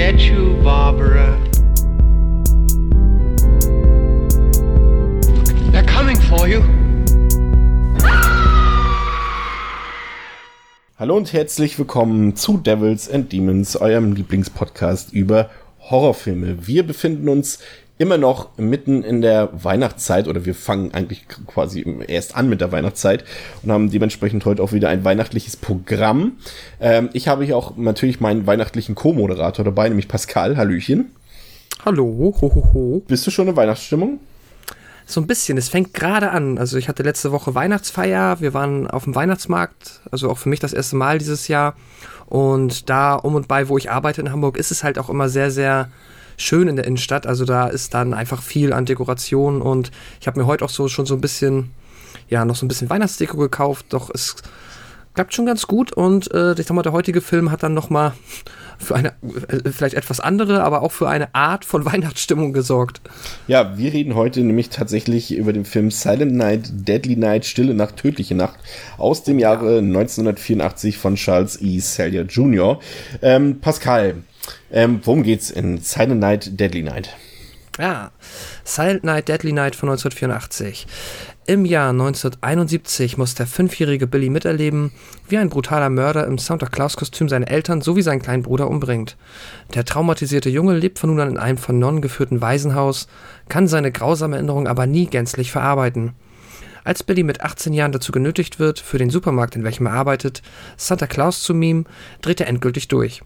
get you, Barbara. They're coming for you. Hallo und herzlich willkommen zu Devils and Demons, eurem Lieblingspodcast über Horrorfilme. Wir befinden uns immer noch mitten in der Weihnachtszeit oder wir fangen eigentlich quasi erst an mit der Weihnachtszeit und haben dementsprechend heute auch wieder ein weihnachtliches Programm. Ähm, ich habe hier auch natürlich meinen weihnachtlichen Co-Moderator dabei, nämlich Pascal. Hallöchen. Hallo, ho, ho, ho. Bist du schon in Weihnachtsstimmung? So ein bisschen. Es fängt gerade an. Also ich hatte letzte Woche Weihnachtsfeier. Wir waren auf dem Weihnachtsmarkt. Also auch für mich das erste Mal dieses Jahr. Und da um und bei, wo ich arbeite in Hamburg, ist es halt auch immer sehr, sehr schön in der Innenstadt. Also da ist dann einfach viel an Dekoration. Und ich habe mir heute auch so schon so ein bisschen, ja, noch so ein bisschen Weihnachtsdeko gekauft. Doch es klappt schon ganz gut. Und äh, ich sag mal, der heutige Film hat dann noch mal für eine äh, vielleicht etwas andere, aber auch für eine Art von Weihnachtsstimmung gesorgt. Ja, wir reden heute nämlich tatsächlich über den Film Silent Night, Deadly Night, Stille Nacht, Tödliche Nacht aus dem Jahre 1984 von Charles E. Sellier Jr. Ähm, Pascal, ähm, worum geht's in Silent Night, Deadly Night? Ja, Silent Night, Deadly Night von 1984. Im Jahr 1971 muss der fünfjährige Billy miterleben, wie ein brutaler Mörder im Santa Claus-Kostüm seine Eltern sowie seinen kleinen Bruder umbringt. Der traumatisierte Junge lebt von nun an in einem von Nonnen geführten Waisenhaus, kann seine grausame Erinnerung aber nie gänzlich verarbeiten. Als Billy mit 18 Jahren dazu genötigt wird, für den Supermarkt, in welchem er arbeitet, Santa Claus zu mimen, dreht er endgültig durch.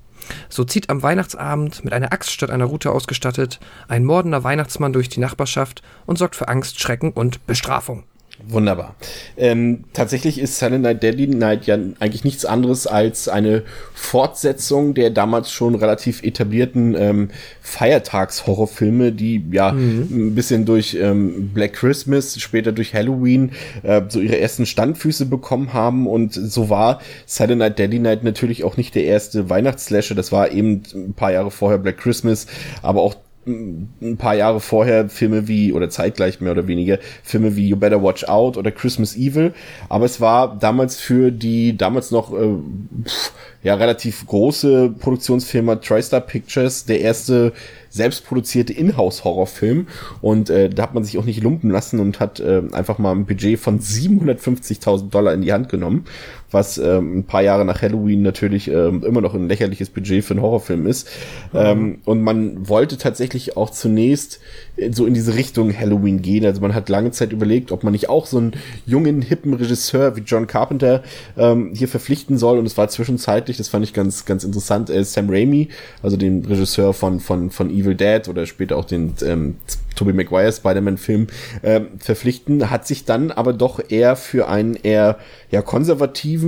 So zieht am Weihnachtsabend mit einer Axt statt einer Rute ausgestattet ein mordender Weihnachtsmann durch die Nachbarschaft und sorgt für Angst, Schrecken und Bestrafung. Wunderbar. Ähm, tatsächlich ist Silent Night Deadly Night ja eigentlich nichts anderes als eine Fortsetzung der damals schon relativ etablierten ähm, Feiertagshorrorfilme, die ja mhm. ein bisschen durch ähm, Black Christmas, später durch Halloween äh, so ihre ersten Standfüße bekommen haben und so war Silent Night Deadly Night natürlich auch nicht der erste Weihnachtsslasher, das war eben ein paar Jahre vorher Black Christmas, aber auch ein paar Jahre vorher Filme wie, oder zeitgleich mehr oder weniger, Filme wie You Better Watch Out oder Christmas Evil. Aber es war damals für die damals noch äh, ja relativ große Produktionsfirma TriStar Pictures der erste selbstproduzierte Inhouse-Horrorfilm. Und äh, da hat man sich auch nicht lumpen lassen und hat äh, einfach mal ein Budget von 750.000 Dollar in die Hand genommen, was äh, ein paar Jahre nach Halloween natürlich äh, immer noch ein lächerliches Budget für einen Horrorfilm ist. Mhm. Ähm, und man wollte tatsächlich auch zunächst so in diese Richtung Halloween gehen. Also man hat lange Zeit überlegt, ob man nicht auch so einen jungen, hippen Regisseur wie John Carpenter ähm, hier verpflichten soll. Und es war zwischenzeitlich, das fand ich ganz, ganz interessant, äh, Sam Raimi, also den Regisseur von, von, von Evil Dead oder später auch den ähm, Tobey Maguire Spider-Man-Film äh, verpflichten, hat sich dann aber doch eher für einen eher ja konservativen,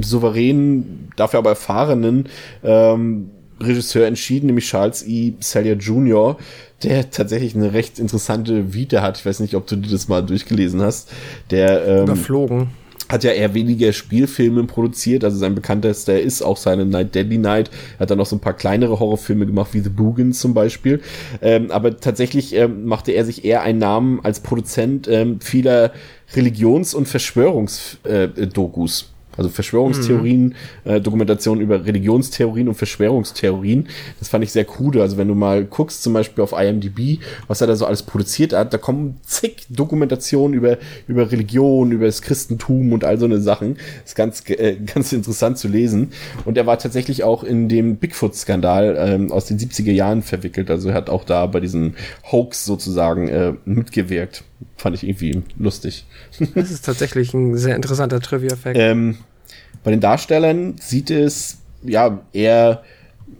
souveränen, dafür aber erfahrenen ähm, Regisseur entschieden, nämlich Charles E. Sellier Jr., der tatsächlich eine recht interessante Vita hat. Ich weiß nicht, ob du dir das mal durchgelesen hast. Der ähm, überflogen hat ja eher weniger Spielfilme produziert, also sein bekanntester ist auch seine Night Deadly Night. Er hat dann noch so ein paar kleinere Horrorfilme gemacht, wie The Boogans zum Beispiel. Ähm, aber tatsächlich ähm, machte er sich eher einen Namen als Produzent ähm, vieler Religions- und Verschwörungsdokus. Äh, also Verschwörungstheorien, mhm. äh, Dokumentation über Religionstheorien und Verschwörungstheorien. Das fand ich sehr cool. Also wenn du mal guckst, zum Beispiel auf IMDb, was er da so alles produziert hat, da kommen zig Dokumentationen über, über Religion, über das Christentum und all so eine Sachen. Das ist ganz, äh, ganz interessant zu lesen. Und er war tatsächlich auch in dem Bigfoot-Skandal ähm, aus den 70er Jahren verwickelt. Also er hat auch da bei diesem Hoax sozusagen äh, mitgewirkt. Fand ich irgendwie lustig. Das ist tatsächlich ein sehr interessanter Trivia-Fact. Ähm, bei den Darstellern sieht es ja eher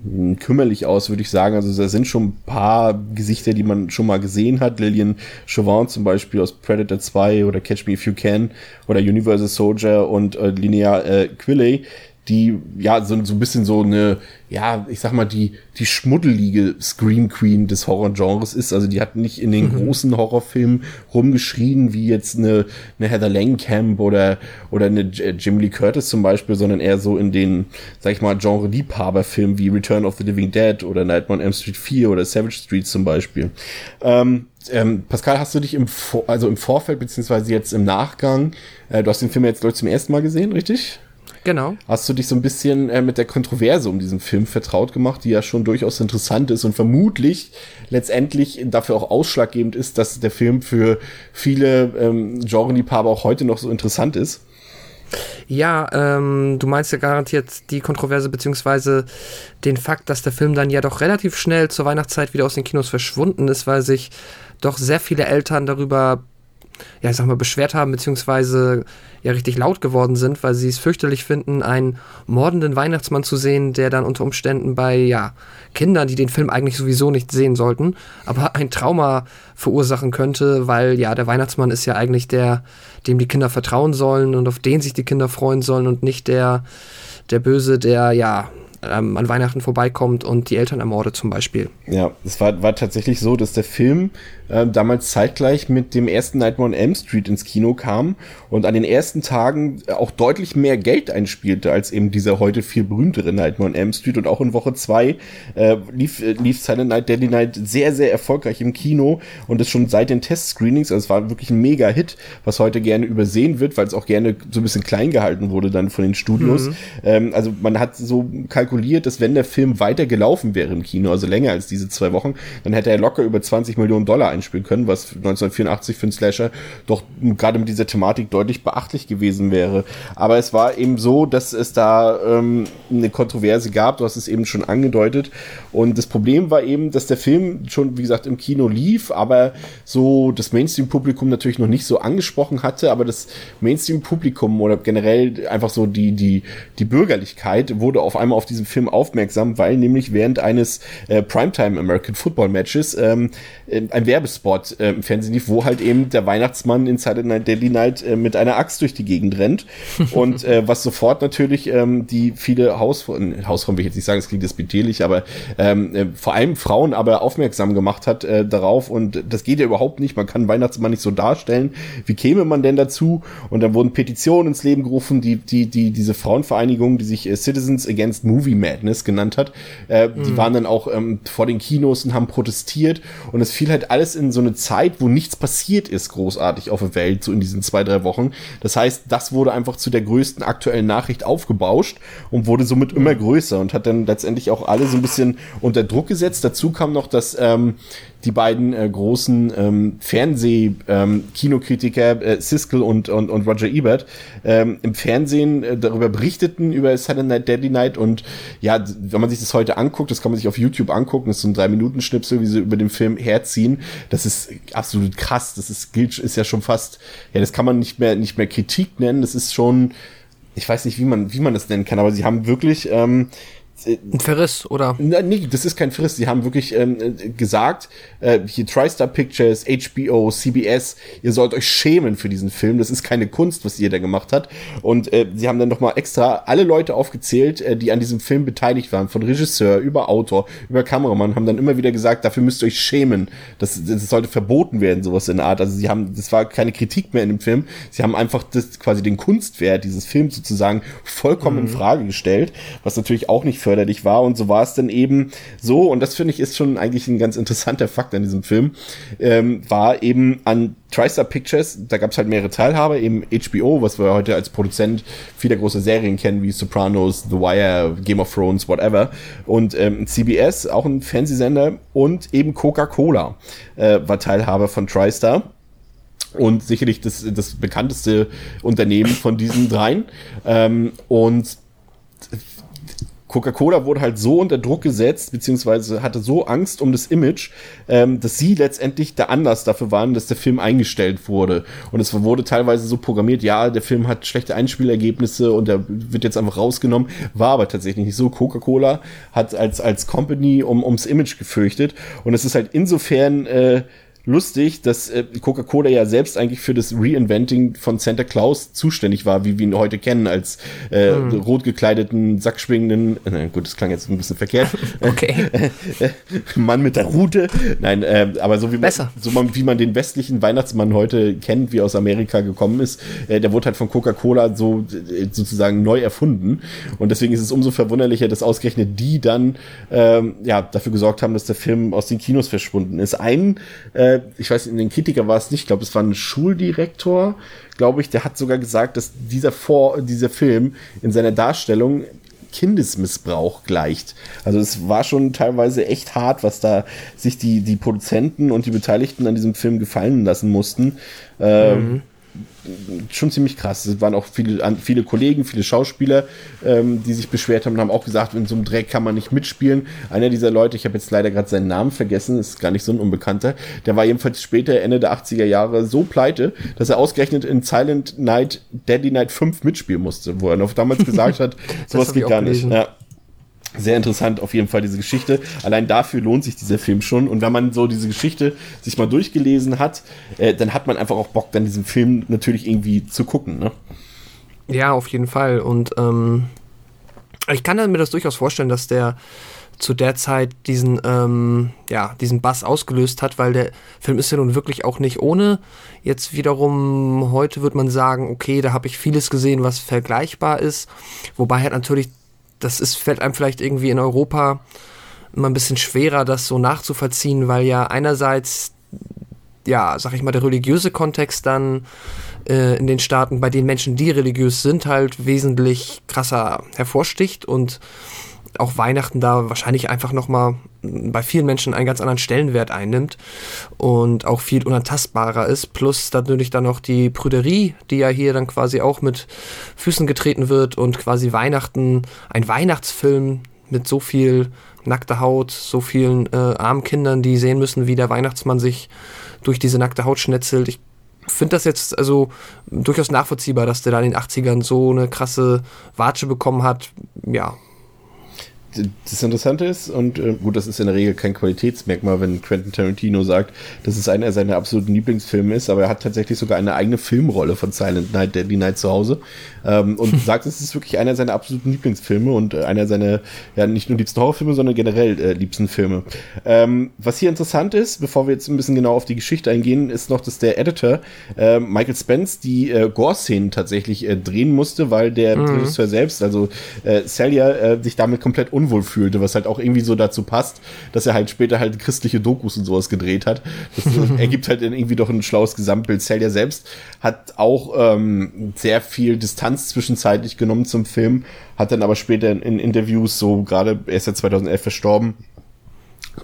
hm, kümmerlich aus, würde ich sagen. Also da sind schon ein paar Gesichter, die man schon mal gesehen hat. Lillian Chauvin zum Beispiel aus Predator 2 oder Catch Me If You Can oder Universal Soldier und äh, Linnea äh, Quilley, die ja so, so ein bisschen so eine, ja, ich sag mal, die, die schmuddelige Scream Queen des Horrorgenres ist. Also die hat nicht in den mhm. großen Horrorfilmen rumgeschrien, wie jetzt eine, eine Heather Langenkamp oder, oder eine Jim Lee Curtis zum Beispiel, sondern eher so in den, sag ich mal, Genre-Liebhaber-Filmen wie Return of the Living Dead oder Nightmare on Elm Street 4 oder Savage Street zum Beispiel. Ähm, ähm, Pascal, hast du dich im, Vor also im Vorfeld beziehungsweise jetzt im Nachgang, äh, du hast den Film jetzt, glaube ich, zum ersten Mal gesehen, richtig? Genau. Hast du dich so ein bisschen äh, mit der Kontroverse um diesen Film vertraut gemacht, die ja schon durchaus interessant ist und vermutlich letztendlich dafür auch ausschlaggebend ist, dass der Film für viele ähm, Genreliebhaber auch heute noch so interessant ist? Ja, ähm, du meinst ja garantiert die Kontroverse beziehungsweise den Fakt, dass der Film dann ja doch relativ schnell zur Weihnachtszeit wieder aus den Kinos verschwunden ist, weil sich doch sehr viele Eltern darüber ja, ich sag mal, beschwert haben, beziehungsweise ja richtig laut geworden sind, weil sie es fürchterlich finden, einen mordenden Weihnachtsmann zu sehen, der dann unter Umständen bei, ja, Kindern, die den Film eigentlich sowieso nicht sehen sollten, aber ein Trauma verursachen könnte, weil ja, der Weihnachtsmann ist ja eigentlich der, dem die Kinder vertrauen sollen und auf den sich die Kinder freuen sollen und nicht der, der Böse, der ja ähm, an Weihnachten vorbeikommt und die Eltern ermordet zum Beispiel. Ja, es war, war tatsächlich so, dass der Film äh, damals zeitgleich mit dem ersten Nightmare on Elm Street ins Kino kam und an den ersten Tagen auch deutlich mehr Geld einspielte als eben dieser heute viel berühmtere Nightmare on Elm Street und auch in Woche zwei äh, lief, äh, lief Silent Night, Deadly Night sehr, sehr erfolgreich im Kino und ist schon seit den Test-Screenings, also es war wirklich ein Mega-Hit, was heute gerne übersehen wird, weil es auch gerne so ein bisschen klein gehalten wurde dann von den Studios. Mhm. Ähm, also man hat so kalkuliert, dass wenn der Film weiter gelaufen wäre im Kino, also länger als diese zwei Wochen, dann hätte er locker über 20 Millionen Dollar einspielen können, was 1984 für einen Slasher doch gerade mit dieser Thematik deutlich beachtlich gewesen wäre. Aber es war eben so, dass es da ähm, eine Kontroverse gab, du hast es eben schon angedeutet. Und das Problem war eben, dass der Film schon, wie gesagt, im Kino lief, aber so das Mainstream-Publikum natürlich noch nicht so angesprochen hatte, aber das Mainstream-Publikum oder generell einfach so die, die, die Bürgerlichkeit wurde auf einmal auf diesen Film aufmerksam, weil nämlich während eines äh, Primetime American Football Matches ähm, ein Werbespot äh, im Fernsehen lief, wo halt eben der Weihnachtsmann in Saturday Night Daily Night äh, mit einer Axt durch die Gegend rennt. Und äh, was sofort natürlich ähm, die viele Hausfrauen, Hausfrauen will ich jetzt nicht sagen, es klingt despektierlich, aber ähm, äh, vor allem Frauen aber aufmerksam gemacht hat äh, darauf. Und das geht ja überhaupt nicht. Man kann Weihnachtsmann nicht so darstellen. Wie käme man denn dazu? Und dann wurden Petitionen ins Leben gerufen, die, die, die, diese Frauenvereinigung, die sich äh, Citizens Against Movie Madness genannt hat, äh, mhm. die waren dann auch ähm, vor den Kinos und haben protestiert. Und es fiel halt alles in so eine Zeit, wo nichts passiert ist, großartig auf der Welt, so in diesen zwei, drei Wochen. Das heißt, das wurde einfach zu der größten aktuellen Nachricht aufgebauscht und wurde somit immer größer und hat dann letztendlich auch alle so ein bisschen unter Druck gesetzt. Dazu kam noch, dass ähm, die beiden äh, großen ähm, Fernseh-Kinokritiker ähm, äh, Siskel und, und, und Roger Ebert ähm, im Fernsehen äh, darüber berichteten über Saturday Night Deadly Night und ja, wenn man sich das heute anguckt, das kann man sich auf YouTube angucken, das ist so ein drei Minuten Schnipsel, wie sie über den Film herziehen. Das ist absolut krass. Das ist gilt ist ja schon fast, ja, das kann man nicht mehr nicht mehr Kritik nennen. Das ist schon ich weiß nicht, wie man, wie man das nennen kann, aber sie haben wirklich ähm, ein Verriss, oder? Na, nee, das ist kein Verriss. Sie haben wirklich ähm, gesagt, äh, hier TriStar Pictures, HBO, CBS, ihr sollt euch schämen für diesen Film. Das ist keine Kunst, was ihr da gemacht hat. Und äh, sie haben dann nochmal extra alle Leute aufgezählt, äh, die an diesem Film beteiligt waren. Von Regisseur über Autor, über Kameramann, haben dann immer wieder gesagt, dafür müsst ihr euch schämen. Das, das sollte verboten werden, sowas in der Art. Also sie haben, das war keine Kritik mehr in dem Film. Sie haben einfach das quasi den Kunstwert dieses Films sozusagen vollkommen mhm. in Frage gestellt, was natürlich auch nicht förderlich war. Und so war es dann eben so, und das finde ich ist schon eigentlich ein ganz interessanter Fakt an diesem Film, ähm, war eben an TriStar Pictures, da gab es halt mehrere Teilhaber, eben HBO, was wir heute als Produzent vieler großer Serien kennen, wie Sopranos, The Wire, Game of Thrones, whatever. Und ähm, CBS, auch ein Fernsehsender, und eben Coca-Cola äh, war Teilhaber von TriStar und sicherlich das, das bekannteste Unternehmen von diesen dreien. Ähm, und Coca-Cola wurde halt so unter Druck gesetzt, beziehungsweise hatte so Angst um das Image, ähm, dass sie letztendlich der Anlass dafür waren, dass der Film eingestellt wurde. Und es wurde teilweise so programmiert, ja, der Film hat schlechte Einspielergebnisse und der wird jetzt einfach rausgenommen. War aber tatsächlich nicht so. Coca-Cola hat als, als Company um, ums Image gefürchtet. Und es ist halt insofern äh, lustig, dass äh, Coca-Cola ja selbst eigentlich für das Reinventing von Santa Claus zuständig war, wie wir ihn heute kennen, als äh, hm. rot gekleideten, sackschwingenden, äh, gut, das klang jetzt ein bisschen verkehrt, okay. Mann mit der Rute. Nein, äh, aber so wie man, so man, wie man den westlichen Weihnachtsmann heute kennt, wie aus Amerika gekommen ist, äh, der wurde halt von Coca-Cola so äh, sozusagen neu erfunden. Und deswegen ist es umso verwunderlicher, dass ausgerechnet die dann ähm, ja dafür gesorgt haben, dass der Film aus den Kinos verschwunden ist. Ein äh, äh, ich weiß, in den Kritiker war es nicht, ich glaube, es war ein Schuldirektor, glaube ich, der hat sogar gesagt, dass dieser Vor dieser Film in seiner Darstellung Kindesmissbrauch gleicht. Also es war schon teilweise echt hart, was da sich die, die Produzenten und die Beteiligten an diesem Film gefallen lassen mussten. Ähm, mhm schon ziemlich krass. Es waren auch viele, viele Kollegen, viele Schauspieler, ähm, die sich beschwert haben und haben auch gesagt, in so einem Dreck kann man nicht mitspielen. Einer dieser Leute, ich habe jetzt leider gerade seinen Namen vergessen, ist gar nicht so ein Unbekannter, der war jedenfalls später, Ende der 80er Jahre, so pleite, dass er ausgerechnet in Silent Night, Deadly Night 5 mitspielen musste, wo er noch damals gesagt hat, sowas geht gar nicht. Ja sehr interessant auf jeden Fall diese Geschichte. Allein dafür lohnt sich dieser Film schon. Und wenn man so diese Geschichte sich mal durchgelesen hat, äh, dann hat man einfach auch Bock, dann diesen Film natürlich irgendwie zu gucken. Ne? Ja, auf jeden Fall. Und ähm, ich kann mir das durchaus vorstellen, dass der zu der Zeit diesen, ähm, ja, diesen Bass ausgelöst hat, weil der Film ist ja nun wirklich auch nicht ohne. Jetzt wiederum, heute wird man sagen, okay, da habe ich vieles gesehen, was vergleichbar ist. Wobei halt natürlich das ist, fällt einem vielleicht irgendwie in Europa immer ein bisschen schwerer, das so nachzuvollziehen, weil ja einerseits, ja, sag ich mal, der religiöse Kontext dann äh, in den Staaten, bei den Menschen, die religiös sind, halt wesentlich krasser hervorsticht und auch Weihnachten da wahrscheinlich einfach nochmal bei vielen Menschen einen ganz anderen Stellenwert einnimmt und auch viel unantastbarer ist. Plus natürlich dann noch die Prüderie, die ja hier dann quasi auch mit Füßen getreten wird und quasi Weihnachten, ein Weihnachtsfilm mit so viel nackter Haut, so vielen äh, armen Kindern, die sehen müssen, wie der Weihnachtsmann sich durch diese nackte Haut schnetzelt. Ich finde das jetzt also durchaus nachvollziehbar, dass der da in den 80ern so eine krasse Watsche bekommen hat. Ja, das Interessante ist, und äh, gut, das ist in der Regel kein Qualitätsmerkmal, wenn Quentin Tarantino sagt, dass es einer seiner absoluten Lieblingsfilme ist, aber er hat tatsächlich sogar eine eigene Filmrolle von Silent Night, Deadly Night zu Hause ähm, und sagt, es ist wirklich einer seiner absoluten Lieblingsfilme und äh, einer seiner, ja, nicht nur liebsten Horrorfilme, sondern generell äh, liebsten Filme. Ähm, was hier interessant ist, bevor wir jetzt ein bisschen genau auf die Geschichte eingehen, ist noch, dass der Editor äh, Michael Spence die äh, Gore-Szenen tatsächlich äh, drehen musste, weil der mhm. Regisseur selbst, also äh, Celia, äh, sich damit komplett un unwohl fühlte, was halt auch irgendwie so dazu passt, dass er halt später halt christliche Dokus und sowas gedreht hat. Das ergibt halt irgendwie doch ein schlaues Gesamtbild. Celia selbst hat auch ähm, sehr viel Distanz zwischenzeitlich genommen zum Film, hat dann aber später in, in Interviews so gerade, er ist ja 2011 verstorben,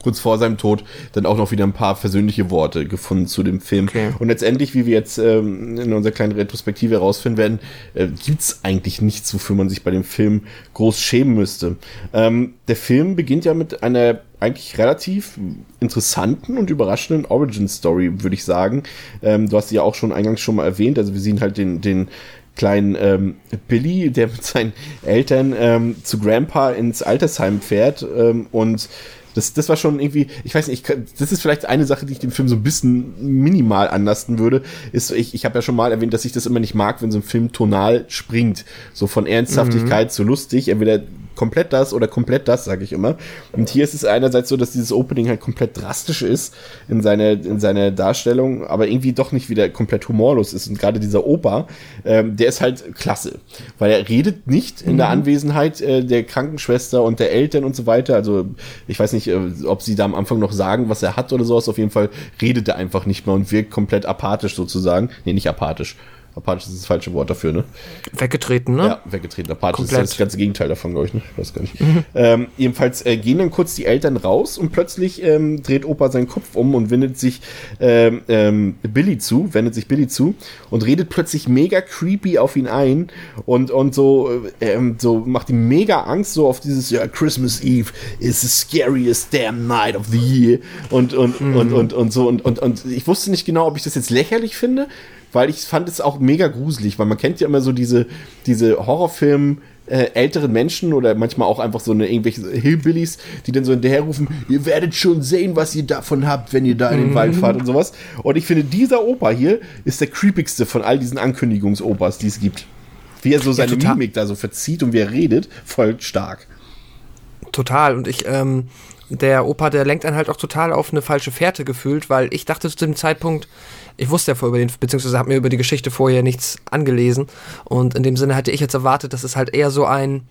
kurz vor seinem Tod dann auch noch wieder ein paar versöhnliche Worte gefunden zu dem Film. Okay. Und letztendlich, wie wir jetzt ähm, in unserer kleinen Retrospektive herausfinden werden, äh, gibt's eigentlich nichts, wofür man sich bei dem Film groß schämen müsste. Ähm, der Film beginnt ja mit einer eigentlich relativ interessanten und überraschenden Origin-Story, würde ich sagen. Ähm, du hast sie ja auch schon eingangs schon mal erwähnt. Also wir sehen halt den, den kleinen ähm, Billy, der mit seinen Eltern ähm, zu Grandpa ins Altersheim fährt ähm, und das, das war schon irgendwie, ich weiß nicht, ich, das ist vielleicht eine Sache, die ich dem Film so ein bisschen minimal anlasten würde. Ist, ich, ich habe ja schon mal erwähnt, dass ich das immer nicht mag, wenn so ein Film tonal springt. So von Ernsthaftigkeit mhm. zu lustig. Entweder komplett das oder komplett das, sage ich immer. Und hier ist es einerseits so, dass dieses Opening halt komplett drastisch ist in seiner in seiner Darstellung, aber irgendwie doch nicht wieder komplett humorlos ist. Und gerade dieser Opa, ähm, der ist halt klasse, weil er redet nicht in mhm. der Anwesenheit äh, der Krankenschwester und der Eltern und so weiter. Also ich weiß nicht, äh, ob sie da am Anfang noch sagen, was er hat oder sowas. Auf jeden Fall redet er einfach nicht mehr und wirkt komplett apathisch sozusagen. Nee, nicht apathisch Apathisch ist das falsche Wort dafür, ne? Weggetreten, ne? Ja, weggetreten. Apathisch Komplett. ist das ganze Gegenteil davon, glaube ich, ne? Ich weiß gar nicht. Mhm. Ähm, jedenfalls äh, gehen dann kurz die Eltern raus und plötzlich ähm, dreht Opa seinen Kopf um und wendet sich ähm, ähm, Billy zu, wendet sich Billy zu und redet plötzlich mega creepy auf ihn ein und, und so, äh, ähm, so macht ihm mega Angst so auf dieses, ja, Christmas Eve is the scariest damn night of the year und, und, mhm. und, und, und so und, und, und ich wusste nicht genau, ob ich das jetzt lächerlich finde weil ich fand es auch mega gruselig, weil man kennt ja immer so diese, diese Horrorfilme, äh, älteren Menschen oder manchmal auch einfach so eine irgendwelche Hillbillies, die dann so hinterherrufen, ihr werdet schon sehen, was ihr davon habt, wenn ihr da in den mhm. Wald fahrt und sowas. Und ich finde, dieser Opa hier ist der creepigste von all diesen Ankündigungsopas, die es gibt. Wie er so seine ja, Mimik da so verzieht und wie er redet, voll stark. Total. Und ich, ähm, der Opa, der lenkt einen halt auch total auf eine falsche Fährte gefühlt, weil ich dachte zu dem Zeitpunkt, ich wusste ja vorher über den, beziehungsweise habe mir über die Geschichte vorher nichts angelesen. Und in dem Sinne hatte ich jetzt erwartet, dass es halt eher so ein,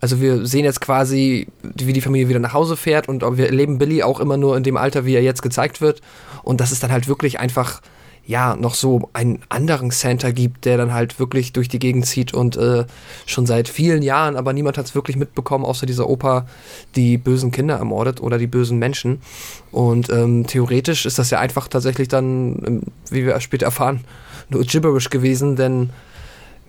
Also wir sehen jetzt quasi, wie die Familie wieder nach Hause fährt und wir erleben Billy auch immer nur in dem Alter, wie er jetzt gezeigt wird. Und das ist dann halt wirklich einfach ja, noch so einen anderen Santa gibt, der dann halt wirklich durch die Gegend zieht und äh, schon seit vielen Jahren, aber niemand hat es wirklich mitbekommen, außer dieser Opa, die bösen Kinder ermordet oder die bösen Menschen. Und ähm, theoretisch ist das ja einfach tatsächlich dann, ähm, wie wir später erfahren, nur gibberish gewesen, denn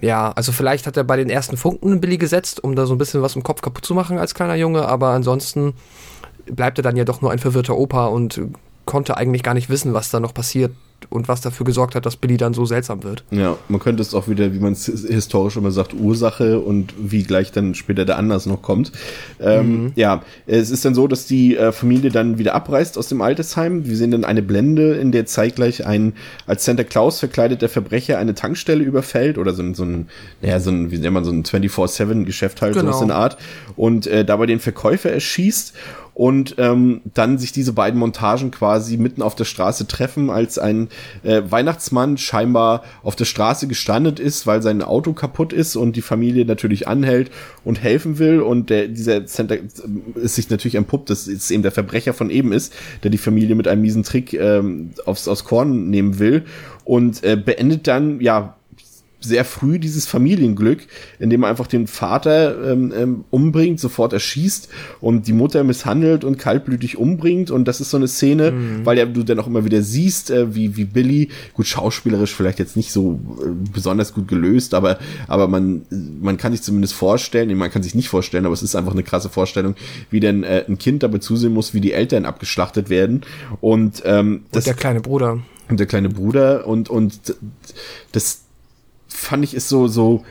ja, also vielleicht hat er bei den ersten Funken Billy gesetzt, um da so ein bisschen was im Kopf kaputt zu machen als kleiner Junge, aber ansonsten bleibt er dann ja doch nur ein verwirrter Opa und konnte eigentlich gar nicht wissen, was da noch passiert und was dafür gesorgt hat, dass Billy dann so seltsam wird. Ja, man könnte es auch wieder, wie man es historisch immer sagt, Ursache und wie gleich dann später der Anlass noch kommt. Ähm, mhm. Ja, es ist dann so, dass die äh, Familie dann wieder abreist aus dem Altersheim. Wir sehen dann eine Blende, in der zeitgleich ein als Santa Claus verkleideter Verbrecher eine Tankstelle überfällt oder so ein, so ein naja, so ein, wie nennt man, so ein 24-7-Geschäft halt, genau. so in der Art. Und äh, dabei den Verkäufer erschießt und ähm, dann sich diese beiden Montagen quasi mitten auf der Straße treffen, als ein äh, Weihnachtsmann scheinbar auf der Straße gestrandet ist, weil sein Auto kaputt ist und die Familie natürlich anhält und helfen will. Und der dieser Center ist sich natürlich entpuppt, dass es eben der Verbrecher von eben ist, der die Familie mit einem miesen Trick ähm, aufs aus Korn nehmen will. Und äh, beendet dann ja sehr früh dieses Familienglück, indem er einfach den Vater ähm, ähm, umbringt, sofort erschießt und die Mutter misshandelt und kaltblütig umbringt. Und das ist so eine Szene, mhm. weil ja du dann auch immer wieder siehst, äh, wie, wie Billy, gut, schauspielerisch vielleicht jetzt nicht so äh, besonders gut gelöst, aber, aber man, man kann sich zumindest vorstellen, man kann sich nicht vorstellen, aber es ist einfach eine krasse Vorstellung, wie denn äh, ein Kind dabei zusehen muss, wie die Eltern abgeschlachtet werden. Und, ähm, das, und der kleine Bruder. Und der kleine Bruder und, und das, fand ich ist so, so,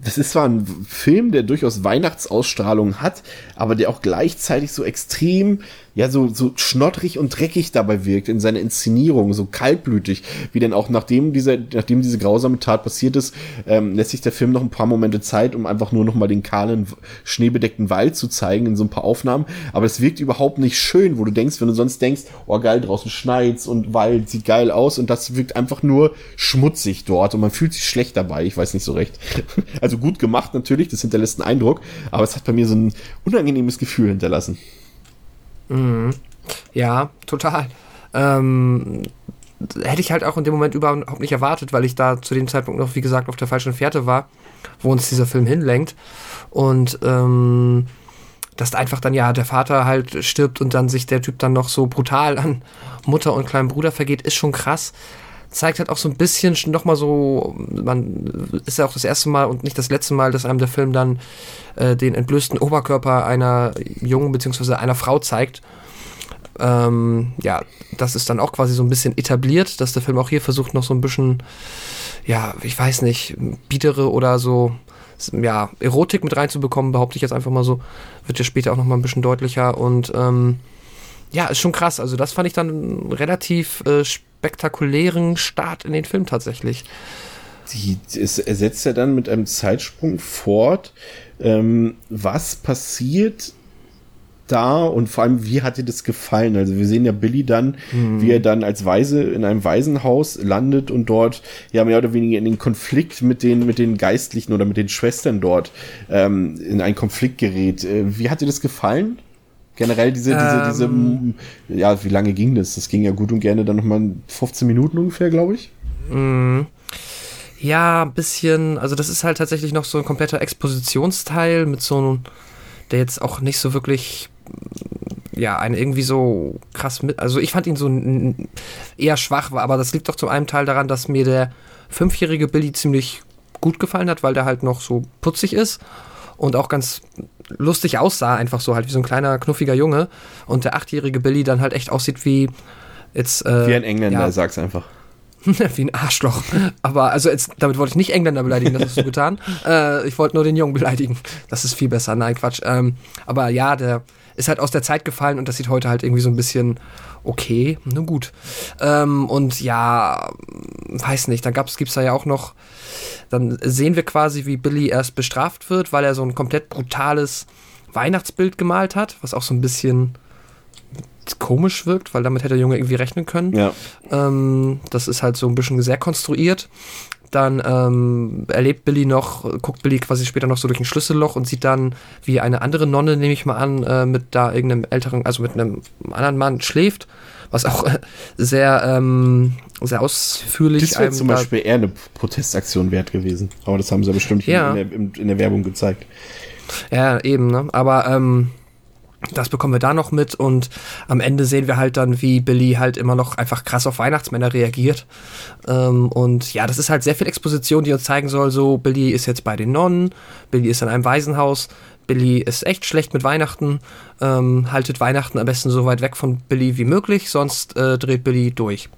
das ist zwar ein Film, der durchaus Weihnachtsausstrahlung hat, aber der auch gleichzeitig so extrem ja so, so schnottrig und dreckig dabei wirkt in seiner Inszenierung, so kaltblütig, wie denn auch nachdem diese, nachdem diese grausame Tat passiert ist, ähm, lässt sich der Film noch ein paar Momente Zeit, um einfach nur noch mal den kahlen, schneebedeckten Wald zu zeigen in so ein paar Aufnahmen. Aber es wirkt überhaupt nicht schön, wo du denkst, wenn du sonst denkst, oh geil, draußen schneit's und Wald sieht geil aus und das wirkt einfach nur schmutzig dort und man fühlt sich schlecht dabei. Ich weiß nicht so recht. Also gut gemacht natürlich, das hinterlässt einen Eindruck, aber es hat bei mir so ein unangenehmes Gefühl hinterlassen. Mhm. Ja, total. Ähm, hätte ich halt auch in dem Moment überhaupt nicht erwartet, weil ich da zu dem Zeitpunkt noch, wie gesagt, auf der falschen Fährte war, wo uns dieser Film hinlenkt. Und ähm, dass einfach dann ja der Vater halt stirbt und dann sich der Typ dann noch so brutal an Mutter und kleinen Bruder vergeht, ist schon krass. Zeigt halt auch so ein bisschen nochmal so, man ist ja auch das erste Mal und nicht das letzte Mal, dass einem der Film dann äh, den entblößten Oberkörper einer jungen bzw. einer Frau zeigt. Ähm, ja, das ist dann auch quasi so ein bisschen etabliert, dass der Film auch hier versucht, noch so ein bisschen, ja, ich weiß nicht, biedere oder so, ja, Erotik mit reinzubekommen, behaupte ich jetzt einfach mal so. Wird ja später auch noch mal ein bisschen deutlicher und ähm, ja, ist schon krass. Also das fand ich dann relativ äh, spektakulären Start in den Film tatsächlich. Die, es ersetzt ja dann mit einem Zeitsprung fort, ähm, was passiert da und vor allem, wie hat dir das gefallen? Also wir sehen ja Billy dann, mhm. wie er dann als Weise in einem Waisenhaus landet und dort ja mehr oder weniger in den Konflikt mit den, mit den Geistlichen oder mit den Schwestern dort ähm, in einen Konflikt gerät. Äh, wie hat dir das gefallen? Generell diese, diese, ähm, diese, ja, wie lange ging das? Das ging ja gut und gerne dann nochmal 15 Minuten ungefähr, glaube ich. Mhm. Ja, ein bisschen, also das ist halt tatsächlich noch so ein kompletter Expositionsteil mit so einem, der jetzt auch nicht so wirklich, ja, einen irgendwie so krass mit, also ich fand ihn so eher schwach, aber das liegt doch zu einem Teil daran, dass mir der fünfjährige Billy ziemlich gut gefallen hat, weil der halt noch so putzig ist und auch ganz lustig aussah, einfach so halt wie so ein kleiner knuffiger Junge und der achtjährige Billy dann halt echt aussieht wie jetzt äh, wie ein Engländer, ja, sag's einfach. Wie ein Arschloch. Aber also jetzt, damit wollte ich nicht Engländer beleidigen, das hast du getan. Äh, ich wollte nur den Jungen beleidigen. Das ist viel besser. Nein, Quatsch. Ähm, aber ja, der ist halt aus der Zeit gefallen und das sieht heute halt irgendwie so ein bisschen okay, nun gut. Ähm, und ja, weiß nicht, dann gab's, gibt's da ja auch noch, dann sehen wir quasi, wie Billy erst bestraft wird, weil er so ein komplett brutales Weihnachtsbild gemalt hat, was auch so ein bisschen komisch wirkt, weil damit hätte der Junge irgendwie rechnen können. Ja. Ähm, das ist halt so ein bisschen sehr konstruiert. Dann ähm, erlebt Billy noch, guckt Billy quasi später noch so durch ein Schlüsselloch und sieht dann, wie eine andere Nonne, nehme ich mal an, äh, mit da irgendeinem älteren, also mit einem anderen Mann schläft, was auch äh, sehr, ähm, sehr ausführlich. Das wäre zum Beispiel eher eine Protestaktion wert gewesen. Aber das haben sie ja bestimmt Ja. in, der, in, in der Werbung gezeigt. Ja, eben, ne? Aber ähm, das bekommen wir da noch mit und am Ende sehen wir halt dann, wie Billy halt immer noch einfach krass auf Weihnachtsmänner reagiert. Ähm, und ja, das ist halt sehr viel Exposition, die uns zeigen soll, so Billy ist jetzt bei den Nonnen, Billy ist in einem Waisenhaus, Billy ist echt schlecht mit Weihnachten, ähm, haltet Weihnachten am besten so weit weg von Billy wie möglich, sonst äh, dreht Billy durch.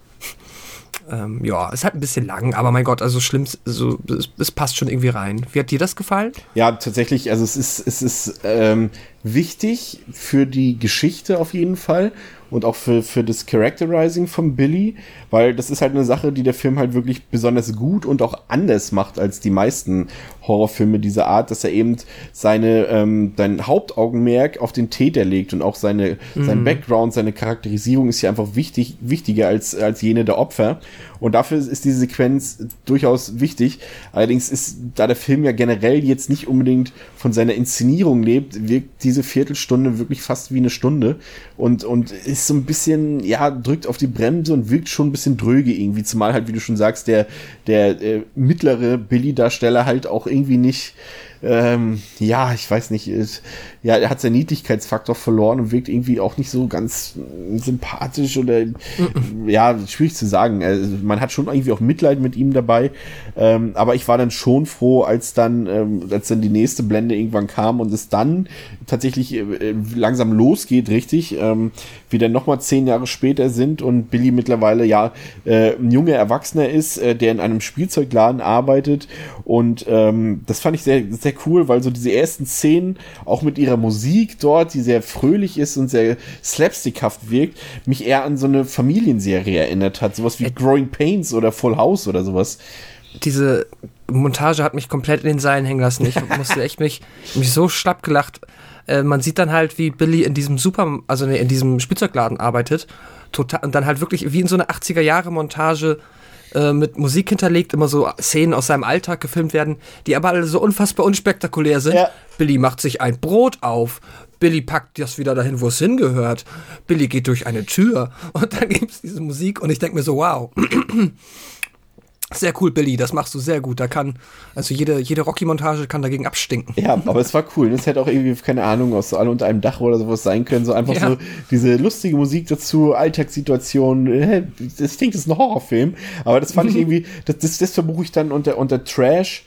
Ähm, ja, ist halt ein bisschen lang, aber mein Gott, also schlimm, so, es, es passt schon irgendwie rein. Wie hat dir das gefallen? Ja, tatsächlich, also es ist, es ist ähm, wichtig für die Geschichte auf jeden Fall und auch für, für das Characterizing von Billy, weil das ist halt eine Sache, die der Film halt wirklich besonders gut und auch anders macht als die meisten Horrorfilme dieser Art, dass er eben seine, ähm, sein Hauptaugenmerk auf den Täter legt und auch seine, sein Background, seine Charakterisierung ist hier einfach wichtig, wichtiger als, als jene der Opfer. Und dafür ist diese Sequenz durchaus wichtig. Allerdings ist, da der Film ja generell jetzt nicht unbedingt von seiner Inszenierung lebt, wirkt diese Viertelstunde wirklich fast wie eine Stunde und, und ist so ein bisschen, ja, drückt auf die Bremse und wirkt schon ein bisschen dröge irgendwie. Zumal halt, wie du schon sagst, der, der äh, mittlere Billy-Darsteller halt auch irgendwie nicht, ähm, ja, ich weiß nicht, ist, ja, er hat seinen Niedlichkeitsfaktor verloren und wirkt irgendwie auch nicht so ganz sympathisch oder ja, schwierig zu sagen. Also, man hat schon irgendwie auch Mitleid mit ihm dabei, ähm, aber ich war dann schon froh, als dann, ähm, als dann die nächste Blende irgendwann kam und es dann tatsächlich äh, langsam losgeht, richtig, ähm, wir dann nochmal zehn Jahre später sind und Billy mittlerweile ja äh, ein junger Erwachsener ist, äh, der in einem Spielzeugladen arbeitet. Und ähm, das fand ich sehr, sehr cool, weil so diese ersten Szenen auch mit ihrer Musik dort, die sehr fröhlich ist und sehr slapstickhaft wirkt, mich eher an so eine Familienserie erinnert hat, sowas wie Growing Pains oder Full House oder sowas. diese Montage hat mich komplett in den Seilen hängen lassen. Ich musste echt mich, mich so schlapp gelacht. Äh, man sieht dann halt, wie Billy in diesem Super, also in diesem Spielzeugladen arbeitet. Total, und dann halt wirklich wie in so einer 80er Jahre Montage äh, mit Musik hinterlegt, immer so Szenen aus seinem Alltag gefilmt werden, die aber alle so unfassbar unspektakulär sind. Ja. Billy macht sich ein Brot auf. Billy packt das wieder dahin, wo es hingehört. Billy geht durch eine Tür. Und dann gibt es diese Musik und ich denke mir so, wow. Sehr cool, Billy, das machst du sehr gut. Da kann, also jede, jede Rocky-Montage kann dagegen abstinken. Ja, aber es war cool. Es hätte auch irgendwie, keine Ahnung, aus so alle unter einem Dach oder sowas sein können. So einfach Ja. so diese lustige Musik dazu, Alltagssituationen. Hä, Das klingt, das ist ein Horrorfilm. Aber das fand ich irgendwie, das, das, das verbuche ich dann unter, unter Trash,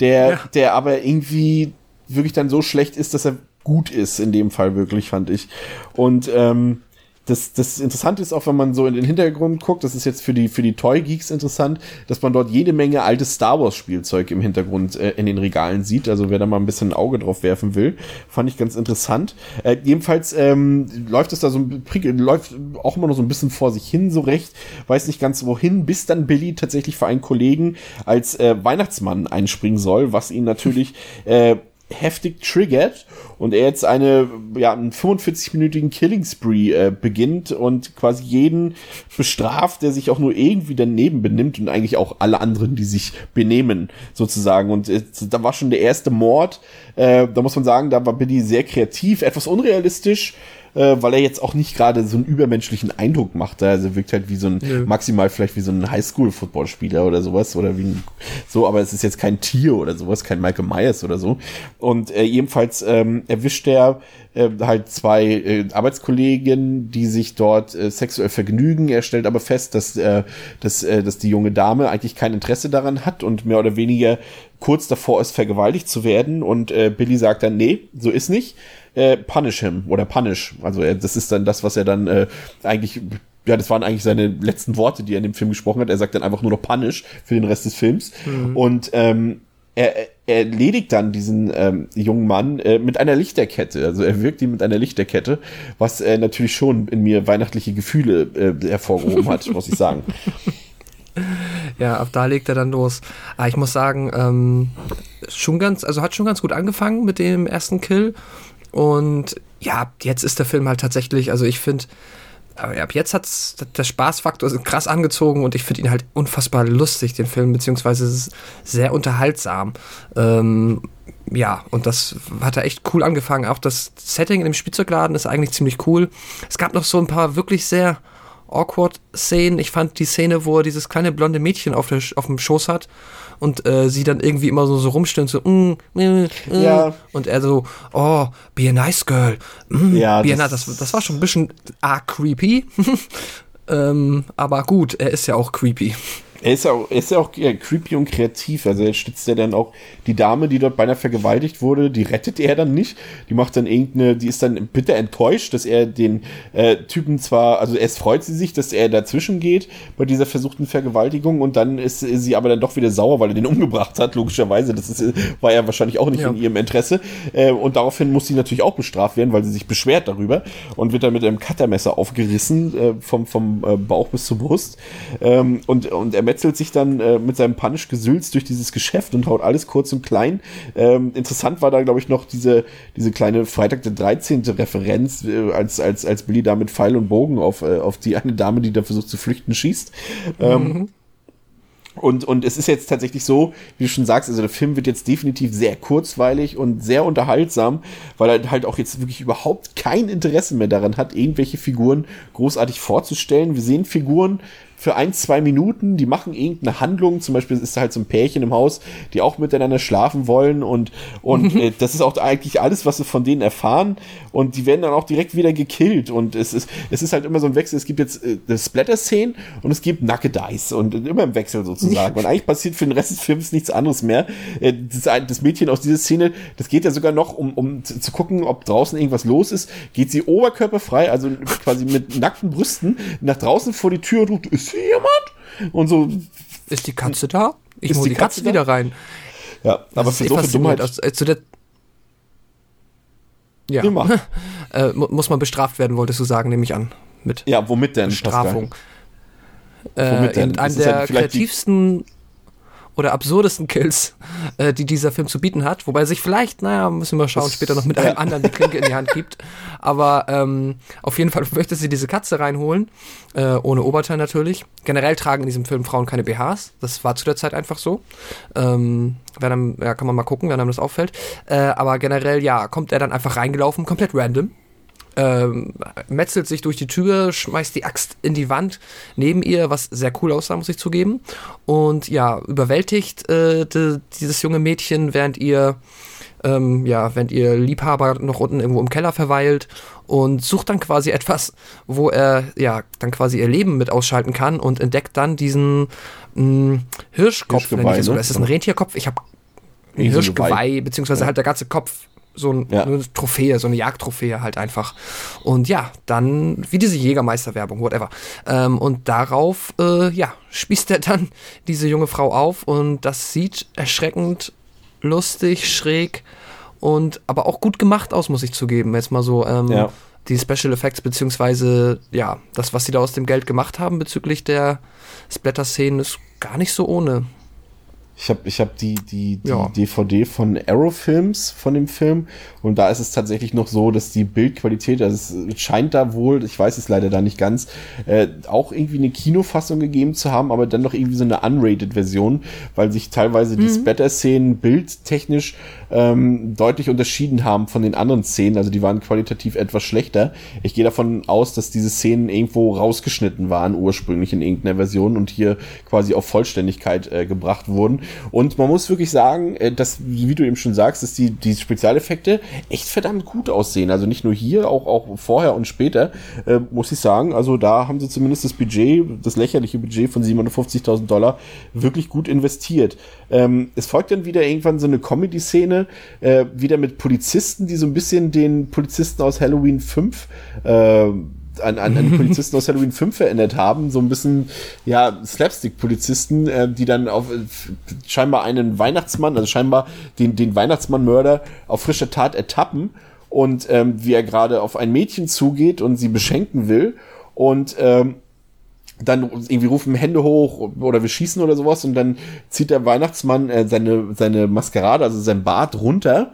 der, Ja. der aber irgendwie wirklich dann so schlecht ist, dass er gut ist, in dem Fall wirklich, fand ich. Und, ähm, das, das Interessante ist auch, wenn man so in den Hintergrund guckt, das ist jetzt für die, für die Toy Geeks interessant, dass man dort jede Menge altes Star Wars Spielzeug im Hintergrund äh, in den Regalen sieht. Also wer da mal ein bisschen ein Auge drauf werfen will, fand ich ganz interessant. Äh, jedenfalls ähm, läuft es da so ein läuft auch immer noch so ein bisschen vor sich hin, so recht, weiß nicht ganz wohin, bis dann Billy tatsächlich für einen Kollegen als äh, Weihnachtsmann einspringen soll, was ihn natürlich äh, heftig triggert und er jetzt eine, ja, einen 45-minütigen Killing Spree äh, beginnt und quasi jeden bestraft, der sich auch nur irgendwie daneben benimmt und eigentlich auch alle anderen, die sich benehmen, sozusagen. Und äh, da war schon der erste Mord. Äh, da muss man sagen, da war Billy sehr kreativ, etwas unrealistisch, äh, weil er jetzt auch nicht gerade so einen übermenschlichen Eindruck macht. Also er wirkt halt wie so ein, Nö. maximal vielleicht wie so ein Highschool-Footballspieler oder sowas oder wie ein, so, aber es ist jetzt kein Tier oder sowas, kein Michael Myers oder so. Und äh, ebenfalls ähm, erwischt er äh, halt zwei äh, Arbeitskollegen, die sich dort äh, sexuell vergnügen. Er stellt aber fest, dass, äh, dass, äh, dass die junge Dame eigentlich kein Interesse daran hat und mehr oder weniger kurz davor ist, vergewaltigt zu werden. Und äh, Billy sagt dann, nee, so ist nicht. Äh, punish him oder punish. Also er, das ist dann das, was er dann äh, eigentlich ja, das waren eigentlich seine letzten Worte, die er in dem Film gesprochen hat. Er sagt dann einfach nur noch Punish für den Rest des Films. Und ähm, er, er erledigt dann diesen ähm, jungen Mann äh, mit einer Lichterkette. Also er wirkt ihn mit einer Lichterkette, was äh, natürlich schon in mir weihnachtliche Gefühle äh, hervorgehoben hat, muss ich sagen. Ja, ab da legt er dann los. Aber ich muss sagen, ähm, schon ganz, also hat schon ganz gut angefangen mit dem ersten Kill. Und ja, jetzt ist der Film halt tatsächlich, also ich finde, aber ab jetzt hat's der Spaßfaktor krass angezogen und ich finde ihn halt unfassbar lustig, den Film, beziehungsweise sehr unterhaltsam. Ähm, ja, und das hat er echt cool angefangen. Auch das Setting in dem Spielzeugladen ist eigentlich ziemlich cool. Es gab noch so ein paar wirklich sehr awkward Szenen. Ich fand die Szene, wo er dieses kleine blonde Mädchen auf, der, auf dem Schoß hat und äh, sie dann irgendwie immer so, so rumstöhnt, so, mm, mm, mm. Ja. und er so, oh, be a nice girl. Mm, ja, be das, a nice. Das, das war schon ein bisschen arg creepy. ähm, aber gut, er ist ja auch creepy. Er ist ja auch, er ist ja auch creepy und kreativ. Also er stützt ja dann auch die Dame, die dort beinahe vergewaltigt wurde, die rettet er dann nicht. Die macht dann irgendeine, die ist dann bitter enttäuscht, dass er den äh, Typen zwar, also erst freut sie sich, dass er dazwischen geht bei dieser versuchten Vergewaltigung und dann ist sie aber dann doch wieder sauer, weil er den umgebracht hat, logischerweise. Das ist, war ja wahrscheinlich auch nicht ja. in ihrem Interesse. Äh, und daraufhin muss sie natürlich auch bestraft werden, weil sie sich beschwert darüber und wird dann mit einem Cuttermesser aufgerissen, äh, vom, vom äh, Bauch bis zur Brust. Ähm, und, und er metzelt sich dann äh, mit seinem Punish Gesülz durch dieses Geschäft und haut alles kurz und klein. Ähm, interessant war da, glaube ich, noch diese, diese kleine Freitag der 13. Referenz, äh, als, als, als Billy da mit Pfeil und Bogen auf, äh, auf die eine Dame, die da versucht zu flüchten, schießt. Ähm, mhm. Und, und es ist jetzt tatsächlich so, wie du schon sagst, also der Film wird jetzt definitiv sehr kurzweilig und sehr unterhaltsam, weil er halt auch jetzt wirklich überhaupt kein Interesse mehr daran hat, irgendwelche Figuren großartig vorzustellen. Wir sehen Figuren, für ein, zwei Minuten, die machen irgendeine Handlung, zum Beispiel ist da halt so ein Pärchen im Haus, die auch miteinander schlafen wollen und, und äh, das ist auch eigentlich alles, was sie von denen erfahren und die werden dann auch direkt wieder gekillt und es ist, es ist halt immer so ein Wechsel, es gibt jetzt äh, Splatter-Szenen und es gibt Naked Dice und immer im Wechsel sozusagen und eigentlich passiert für den Rest des Films nichts anderes mehr. Äh, das, das Mädchen aus dieser Szene, das geht ja sogar noch, um, um zu, zu gucken, ob draußen irgendwas los ist, geht sie oberkörperfrei, also quasi mit nackten Brüsten nach draußen vor die Tür und ruft, ist hier jemand? Und so. Ist die Katze da? Ich muss die, die Katze, Katze wieder rein. Ja, aber für so viel Dummheit. Aus, äh, zu der ja. äh, muss man bestraft werden, wolltest du sagen, nehme ich an. Mit ja, womit denn? Bestrafung. Äh, womit denn? An der kreativsten oder absurdesten Kills, äh, die dieser Film zu bieten hat. Wobei er sich vielleicht, naja, müssen wir schauen, später noch mit einem anderen die Klinke in die Hand gibt. Aber ähm, auf jeden Fall möchte sie diese Katze reinholen, äh, ohne Oberteil natürlich. Generell tragen in diesem Film Frauen keine BHs. Das war zu der Zeit einfach so. Ähm, wenn einem, ja, kann man mal gucken, wenn einem das auffällt. Äh, aber generell, ja, kommt er dann einfach reingelaufen, komplett random ähm, metzelt sich durch die Tür, schmeißt die Axt in die Wand neben ihr, was sehr cool aussah, muss ich zugeben. Und ja, überwältigt äh, de, dieses junge Mädchen, während ihr ähm, ja, während ihr Liebhaber noch unten irgendwo im Keller verweilt und sucht dann quasi etwas, wo er ja dann quasi ihr Leben mit ausschalten kann und entdeckt dann diesen mh, hm, Hirschkopf. Hirschgeweih, ne? Es ist ein Rentierkopf. Ich habe Hirschgeweih, beziehungsweise ja. halt der ganze Kopf so ein, ja. eine Trophäe, so eine Jagdtrophäe halt einfach. Und ja, dann wie diese Jägermeister-Werbung, whatever. Ähm, und darauf, äh, ja, spießt er dann diese junge Frau auf und das sieht erschreckend lustig, schräg und aber auch gut gemacht aus, muss ich zugeben. Jetzt mal so ähm, ja. die Special Effects beziehungsweise ja, das, was sie da aus dem Geld gemacht haben bezüglich der Splatter-Szenen, ist gar nicht so ohne. Ich habe ich hab die, die, die ja. DVD von Arrow Films von dem Film und da ist es tatsächlich noch so, dass die Bildqualität, also es scheint da wohl, ich weiß es leider da nicht ganz, äh, auch irgendwie eine Kinofassung gegeben zu haben, aber dann noch irgendwie so eine unrated Version, weil sich teilweise mhm. die Splatter-Szenen bildtechnisch ähm, deutlich unterschieden haben von den anderen Szenen, also die waren qualitativ etwas schlechter. Ich gehe davon aus, dass diese Szenen irgendwo rausgeschnitten waren ursprünglich in irgendeiner Version und hier quasi auf Vollständigkeit äh, gebracht wurden. Und man muss wirklich sagen, äh, dass, wie du eben schon sagst, dass die, die Spezialeffekte echt verdammt gut aussehen. Also nicht nur hier, auch, auch vorher und später, äh, muss ich sagen. Also da haben sie zumindest das Budget, das lächerliche Budget von 750.000 Dollar wirklich gut investiert. Ähm, es folgt dann wieder irgendwann so eine Comedy-Szene, äh, wieder mit Polizisten, die so ein bisschen den Polizisten aus Halloween 5 äh, an, an, an Polizisten aus Halloween 5 verändert haben. So ein bisschen, ja, Slapstick-Polizisten, äh, die dann auf äh, scheinbar einen Weihnachtsmann, also scheinbar den, den Weihnachtsmann-Mörder auf frischer Tat ertappen und ähm, wie er gerade auf ein Mädchen zugeht und sie beschenken will. Und ähm, dann irgendwie rufen Hände hoch oder wir schießen oder sowas und dann zieht der Weihnachtsmann äh, seine, seine Maskerade, also sein Bart runter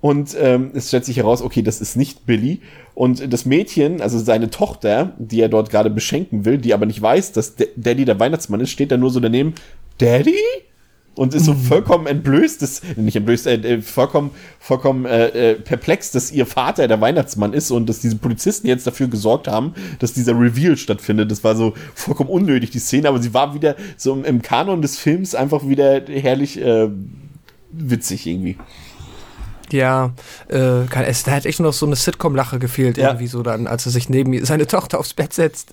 Und ähm, es stellt sich heraus, okay, das ist nicht Billy. Und das Mädchen, also seine Tochter, die er dort gerade beschenken will, die aber nicht weiß, dass D Daddy der Weihnachtsmann ist, steht da nur so daneben, Daddy? Und ist so vollkommen entblößt, dass, nicht entblößt, äh, äh, vollkommen, vollkommen äh, äh, perplex, dass ihr Vater der Weihnachtsmann ist und dass diese Polizisten jetzt dafür gesorgt haben, dass dieser Reveal stattfindet. Das war so vollkommen unnötig, die Szene, aber sie war wieder so im, im Kanon des Films einfach wieder herrlich äh, witzig irgendwie. Ja, äh, kann, es, da hätte echt nur noch so eine Sitcom-Lache gefehlt, Ja. irgendwie so dann, als er sich neben seine Tochter aufs Bett setzt.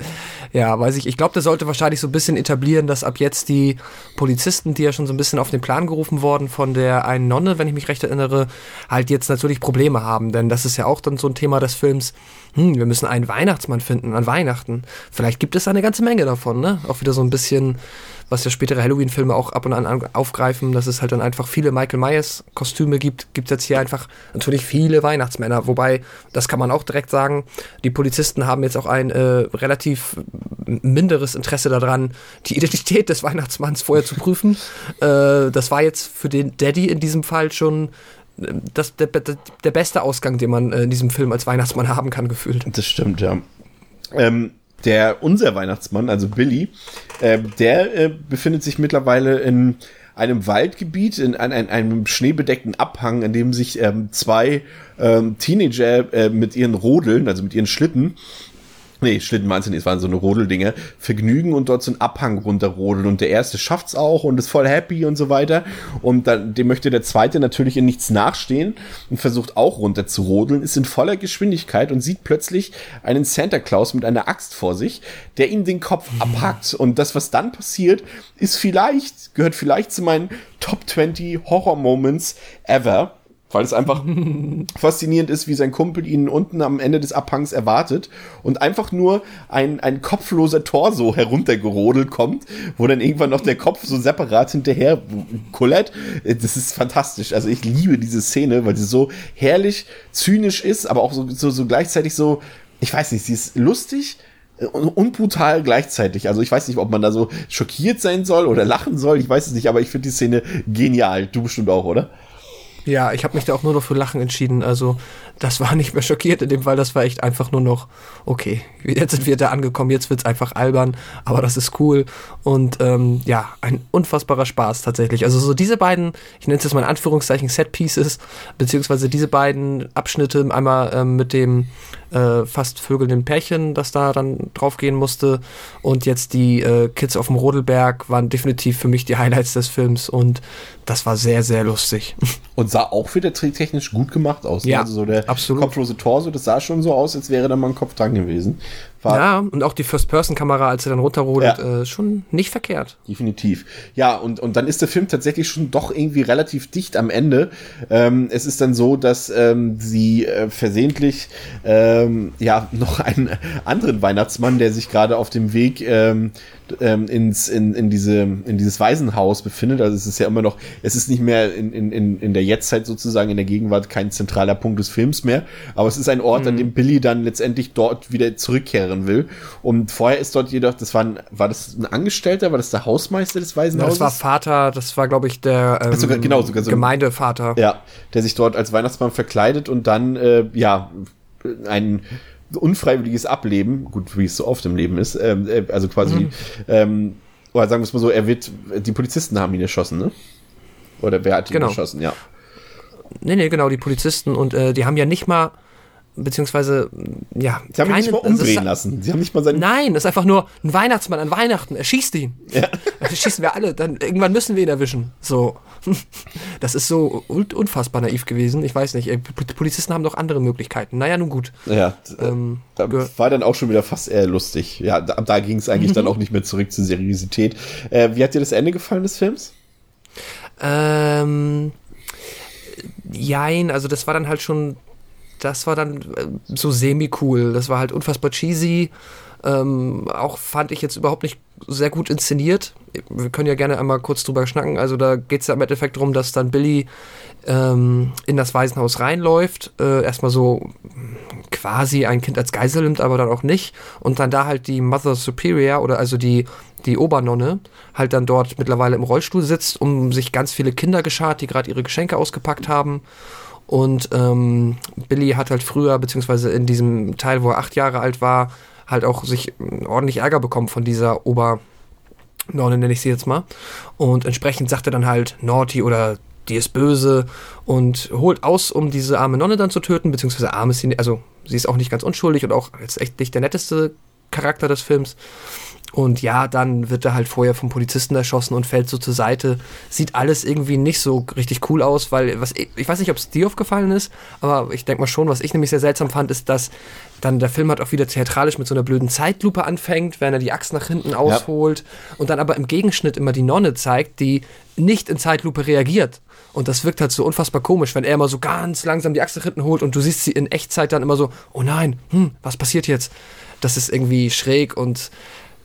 Ja, weiß ich. Ich glaube, der sollte wahrscheinlich so ein bisschen etablieren, dass ab jetzt die Polizisten, die ja schon so ein bisschen auf den Plan gerufen worden von der einen Nonne, wenn ich mich recht erinnere, halt jetzt natürlich Probleme haben. Denn das ist ja auch dann so ein Thema des Films. Hm, wir müssen einen Weihnachtsmann finden an Weihnachten. Vielleicht gibt es eine ganze Menge davon, ne? Auch wieder so ein bisschen was ja spätere Halloween-Filme auch ab und an aufgreifen, dass es halt dann einfach viele Michael Myers-Kostüme gibt, gibt es jetzt hier einfach natürlich viele Weihnachtsmänner. Wobei, das kann man auch direkt sagen, die Polizisten haben jetzt auch ein äh, relativ minderes Interesse daran, die Identität des Weihnachtsmanns vorher zu prüfen. äh, das war jetzt für den Daddy in diesem Fall schon das, der, der, der beste Ausgang, den man äh, in diesem Film als Weihnachtsmann haben kann, gefühlt. Das stimmt, ja. Ähm, der, unser Weihnachtsmann, also Billy, äh, der äh, befindet sich mittlerweile in einem Waldgebiet, in ein, ein, einem schneebedeckten Abhang, in dem sich ähm, zwei ähm, Teenager äh, mit ihren Rodeln, also mit ihren Schlitten, Nee, Schlitten meinst du nicht, es waren so eine Rodeldinger, vergnügen und dort so einen Abhang runterrodeln. Und der erste schafft's auch und ist voll happy und so weiter. Und dann, dem möchte der zweite natürlich in nichts nachstehen und versucht auch runter zu rodeln, ist in voller Geschwindigkeit und sieht plötzlich einen Santa Claus mit einer Axt vor sich, der ihm den Kopf abhackt. Und das, was dann passiert, ist vielleicht, gehört vielleicht zu meinen Top 20 Horror Moments ever. Weil es einfach faszinierend ist, wie sein Kumpel ihn unten am Ende des Abhangs erwartet und einfach nur ein, ein kopfloser Torso heruntergerodelt kommt, wo dann irgendwann noch der Kopf so separat hinterher kullert. Das ist fantastisch. Also ich liebe diese Szene, weil sie so herrlich zynisch ist, aber auch so, so, so gleichzeitig so, ich weiß nicht, sie ist lustig, und, und brutal gleichzeitig. Also ich weiß nicht, ob man da so schockiert sein soll oder lachen soll. Ich weiß es nicht, aber ich finde die Szene genial. Du bestimmt auch, oder? Ja, ich habe mich da auch nur noch für Lachen entschieden. Also das war nicht mehr schockiert in dem Fall, das war echt einfach nur noch, okay, jetzt sind wir da angekommen, jetzt wird's einfach albern, aber das ist cool. Und ähm, ja, ein unfassbarer Spaß tatsächlich. Also so diese beiden, ich nenne es jetzt mal in Anführungszeichen Set-Pieces, beziehungsweise diese beiden Abschnitte, einmal ähm, mit dem äh, fast vögelnden Pärchen, das da dann draufgehen musste. Und jetzt die äh, Kids auf dem Rodelberg waren definitiv für mich die Highlights des Films und das war sehr, sehr lustig. Und sah auch wieder technisch gut gemacht aus. ne? Ja, also so der absolut. kopflose Torso, das sah schon so aus, als wäre da mal ein Kopf dran gewesen. War Ja, und auch die First-Person-Kamera, als er dann runterrodelt, Ja. äh, schon nicht verkehrt. Definitiv. Ja, und, und dann ist der Film tatsächlich schon doch irgendwie relativ dicht am Ende. Ähm, es ist dann so, dass ähm, sie äh, versehentlich ähm, ja noch einen anderen Weihnachtsmann, der sich gerade auf dem Weg ähm, ähm, ins, in, in, diese, in dieses Waisenhaus befindet. Also es ist ja immer noch, es ist nicht mehr in, in, in, in der Jetztzeit sozusagen, in der Gegenwart kein zentraler Punkt des Films mehr. Aber es ist ein Ort, an dem Billy dann letztendlich dort wieder zurückkehren will. Und vorher ist dort jedoch, das war ein, war das ein Angestellter, war das der Hausmeister des Ja, Waisenhauses? das war Vater, das war, glaube ich, der ähm, sogar- genau, sogar so- Gemeindevater. Ja, der sich dort als Weihnachtsmann verkleidet und dann, äh, ja, ein unfreiwilliges Ableben, gut, wie es so oft im Leben ist, ähm, äh, also quasi, ähm, oder sagen wir es mal so, er wird, die Polizisten haben ihn erschossen, ne? Oder wer hat ihn Genau. erschossen, ja. Nee, nee, genau, die Polizisten und äh, die haben ja nicht mal, beziehungsweise, ja, Sie haben ihn nicht mal also es umdrehen ist- lassen. Sie haben nicht mal seinen. Nein, das ist einfach nur ein Weihnachtsmann an Weihnachten. Er schießt ihn. Ja. Das schießen wir alle. Dann irgendwann müssen wir ihn erwischen. So. Das ist so un unfassbar naiv gewesen. Ich weiß nicht. Polizisten haben doch andere Möglichkeiten. Naja, nun gut. Ja, Ähm, da war dann auch schon wieder fast eher lustig. Ja, da, da ging es eigentlich Mhm. dann auch nicht mehr zurück zur Seriosität. Äh, wie hat dir das Ende gefallen des Films? Ähm, jein, also das war dann halt schon, das war dann äh, so semi-cool. Das war halt unfassbar cheesy. Ähm, auch fand ich jetzt überhaupt nicht sehr gut inszeniert. Wir können ja gerne einmal kurz drüber schnacken. Also da geht es ja im Endeffekt darum, dass dann Billy ähm, in das Waisenhaus reinläuft, äh, erstmal so quasi ein Kind als Geisel nimmt, aber dann auch nicht. Und dann da halt die Mother Superior oder also die, die Obernonne halt dann dort mittlerweile im Rollstuhl sitzt, um sich ganz viele Kinder geschart, die gerade ihre Geschenke ausgepackt haben. Und ähm, Billy hat halt früher, beziehungsweise in diesem Teil, wo er acht Jahre alt war, halt auch sich ordentlich Ärger bekommen von dieser Ober- Nonne nenne ich sie jetzt mal. Und entsprechend sagt er dann halt Naughty oder die ist böse und holt aus, um diese arme Nonne dann zu töten, beziehungsweise arm ist sie, also sie ist auch nicht ganz unschuldig und auch ist echt nicht der netteste Charakter des Films. Und ja, dann wird er halt vorher vom Polizisten erschossen und fällt so zur Seite. Sieht alles irgendwie nicht so richtig cool aus, weil was ich, ich weiß nicht, ob es dir aufgefallen ist, aber ich denke mal schon, was ich nämlich sehr seltsam fand, ist, dass dann der Film halt auch wieder theatralisch mit so einer blöden Zeitlupe anfängt, wenn er die Axt nach hinten ausholt ja. und dann aber im Gegenschnitt immer die Nonne zeigt, die nicht in Zeitlupe reagiert. Und das wirkt halt so unfassbar komisch, wenn er immer so ganz langsam die Axt nach hinten holt und du siehst sie in Echtzeit dann immer so, oh nein, hm, was passiert jetzt? Das ist irgendwie schräg und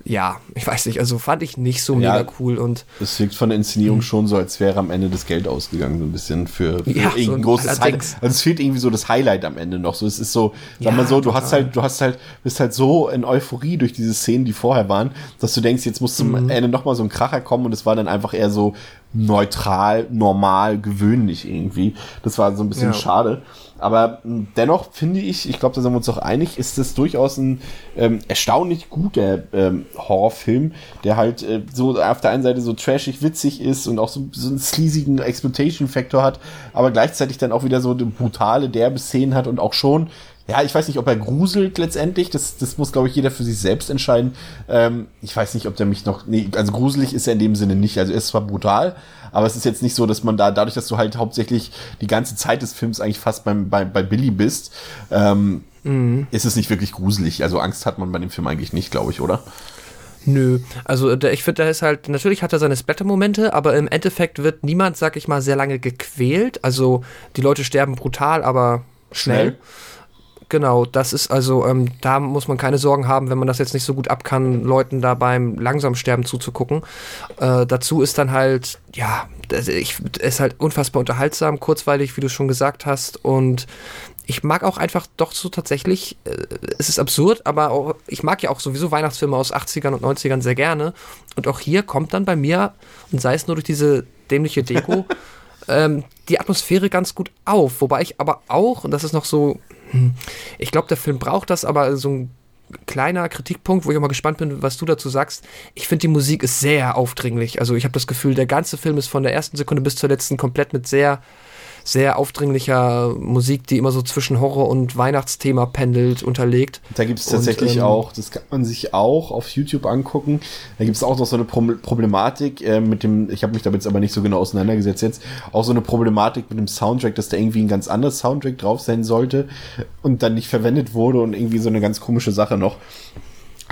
ja, ich weiß nicht, also fand ich nicht so ja, mega cool und. Es wirkt von der Inszenierung mhm. schon so, als wäre am Ende das Geld ausgegangen, so ein bisschen für, für ja, irgendein so großes Highlight. Also es fehlt irgendwie so das Highlight am Ende noch. So, es ist so, sag ja, mal so, du hast halt, du hast halt, bist halt so in Euphorie durch diese Szenen, die vorher waren, dass du denkst, jetzt muss zum mhm. Ende nochmal so ein Kracher kommen und es war dann einfach eher so neutral, normal, gewöhnlich irgendwie. Das war so ein bisschen schade. Aber hm, dennoch finde ich, ich glaube, da sind wir uns auch einig, ist es durchaus ein ähm, erstaunlich guter ähm, Horrorfilm, der halt äh, so auf der einen Seite so trashig witzig ist und auch so, so einen sleasigen Exploitation-Faktor hat, aber gleichzeitig dann auch wieder so eine brutale, derbe Szenen hat und auch schon ja, ich weiß nicht, ob er gruselt letztendlich. Das, das muss, glaube ich, jeder für sich selbst entscheiden. Ähm, ich weiß nicht, ob der mich noch. Nee, also gruselig ist er in dem Sinne nicht. Also er ist zwar brutal, aber es ist jetzt nicht so, dass man da, dadurch, dass du halt hauptsächlich die ganze Zeit des Films eigentlich fast beim, bei, bei Billy bist, ähm, mhm. ist es nicht wirklich gruselig. Also Angst hat man bei dem Film eigentlich nicht, glaube ich, oder? Nö, also der, ich finde, da ist halt, natürlich hat er seine Splatter-Momente, aber im Endeffekt wird niemand, sag ich mal, sehr lange gequält. Also die Leute sterben brutal, aber schnell. schnell. Genau, das ist also, ähm, da muss man keine Sorgen haben, wenn man das jetzt nicht so gut ab kann, Leuten da beim langsam sterben zuzugucken. Äh, dazu ist dann halt, ja, ich, ist halt unfassbar unterhaltsam, kurzweilig, wie du schon gesagt hast. Und ich mag auch einfach doch so tatsächlich, äh, es ist absurd, aber auch, ich mag ja auch sowieso Weihnachtsfilme aus 80ern und 90ern sehr gerne. Und auch hier kommt dann bei mir, und sei es nur durch diese dämliche Deko, ähm, die Atmosphäre ganz gut auf. Wobei ich aber auch, und das ist noch so. Ich glaube, der Film braucht das, aber so ein kleiner Kritikpunkt, wo ich auch mal gespannt bin, was du dazu sagst. Ich finde, die Musik ist sehr aufdringlich. Also ich habe das Gefühl, der ganze Film ist von der ersten Sekunde bis zur letzten komplett mit sehr sehr aufdringlicher Musik, die immer so zwischen Horror und Weihnachtsthema pendelt, unterlegt. Da gibt es tatsächlich ähm, auch, das kann man sich auch auf YouTube angucken. Da gibt es auch noch so eine Problematik äh, mit dem, ich habe mich damit jetzt aber nicht so genau auseinandergesetzt jetzt, auch so eine Problematik mit dem Soundtrack, dass da irgendwie ein ganz anderes Soundtrack drauf sein sollte und dann nicht verwendet wurde und irgendwie so eine ganz komische Sache noch.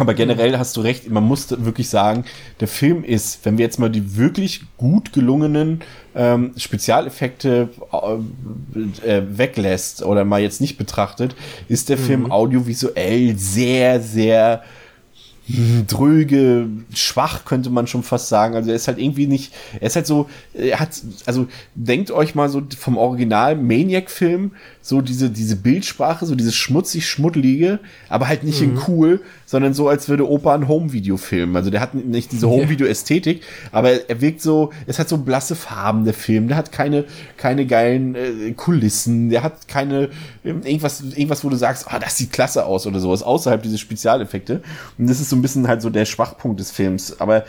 Aber generell hast du recht, man muss wirklich sagen, der Film ist, wenn wir jetzt mal die wirklich gut gelungenen ähm, Spezialeffekte äh, äh, weglässt oder mal jetzt nicht betrachtet, ist der mhm. Film audiovisuell sehr, sehr dröge, schwach, könnte man schon fast sagen. Also er ist halt irgendwie nicht, er ist halt so, er hat, also denkt euch mal so vom Original Maniac-Film, so diese, diese Bildsprache, so dieses schmutzig schmuddelige, aber halt nicht mhm. in cool, sondern so, als würde Opa ein Home-Video filmen. Also der hat nicht diese Home-Video-Ästhetik, aber er wirkt so, es hat so blasse Farben, der Film. Der hat keine, keine geilen äh, Kulissen, der hat keine, ähm, irgendwas, irgendwas, wo du sagst, ah, oh, das sieht klasse aus oder sowas, außerhalb diese Spezialeffekte. Und das ist so ein bisschen halt so der Schwachpunkt des Films. Aber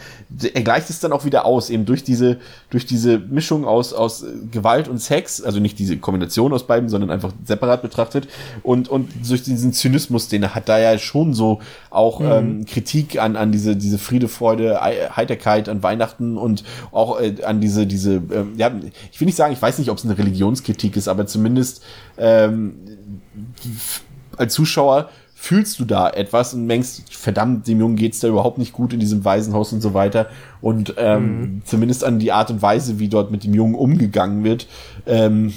er gleicht es dann auch wieder aus, eben durch diese, durch diese Mischung aus, aus Gewalt und Sex, also nicht diese Kombination aus beiden, sondern einfach separat betrachtet und, und durch diesen Zynismus, den er hat, da ja schon so auch mhm. ähm, Kritik an, an diese, diese Friede, Freude, Heiterkeit an Weihnachten und auch äh, an diese, diese, äh, ja, ich will nicht sagen, ich weiß nicht, ob es eine Religionskritik ist, aber zumindest ähm, als Zuschauer fühlst du da etwas und denkst, verdammt, dem Jungen geht's da überhaupt nicht gut in diesem Waisenhaus und so weiter. Und ähm, mhm. zumindest an die Art und Weise, wie dort mit dem Jungen umgegangen wird, ähm,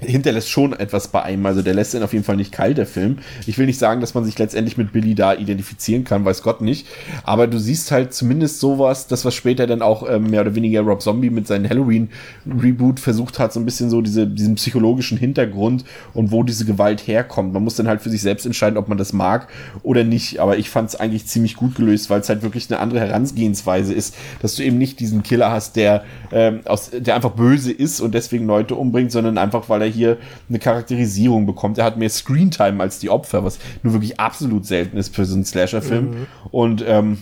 hinterlässt schon etwas bei einem. Also der lässt ihn auf jeden Fall nicht kalt, der Film. Ich will nicht sagen, dass man sich letztendlich mit Billy da identifizieren kann, weiß Gott nicht. Aber du siehst halt zumindest sowas, das was später dann auch ähm, mehr oder weniger Rob Zombie mit seinem Halloween-Reboot versucht hat, so ein bisschen so diese, diesen psychologischen Hintergrund und wo diese Gewalt herkommt. Man muss dann halt für sich selbst entscheiden, ob man das mag oder nicht. Aber ich fand es eigentlich ziemlich gut gelöst, weil es halt wirklich eine andere Herangehensweise ist, dass du eben nicht diesen Killer hast, der, ähm, aus, der einfach böse ist und deswegen Leute umbringt, sondern einfach, weil er hier eine Charakterisierung bekommt. Er hat mehr Screentime als die Opfer, was nur wirklich absolut selten ist für so einen Slasher-Film. Mhm. Und ähm,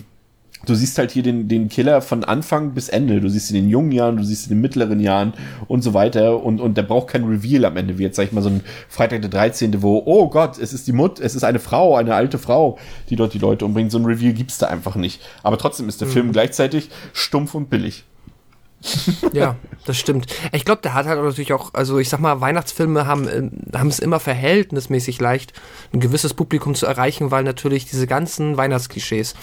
du siehst halt hier den, den Killer von Anfang bis Ende. Du siehst ihn in den jungen Jahren, du siehst ihn in den mittleren Jahren und so weiter. Und, und der braucht kein Reveal am Ende, wie jetzt, sag ich mal, so ein Freitag der 13., wo, oh Gott, es ist die Mut, es ist eine Frau, eine alte Frau, die dort die Leute umbringt. So ein Reveal gibt's da einfach nicht. Aber trotzdem ist der mhm. Film gleichzeitig stumpf und billig ja, das stimmt. Ich glaube, der hat halt natürlich auch, also ich sag mal, Weihnachtsfilme haben, äh, haben es immer verhältnismäßig leicht, ein gewisses Publikum zu erreichen, weil natürlich diese ganzen Weihnachtsklischees,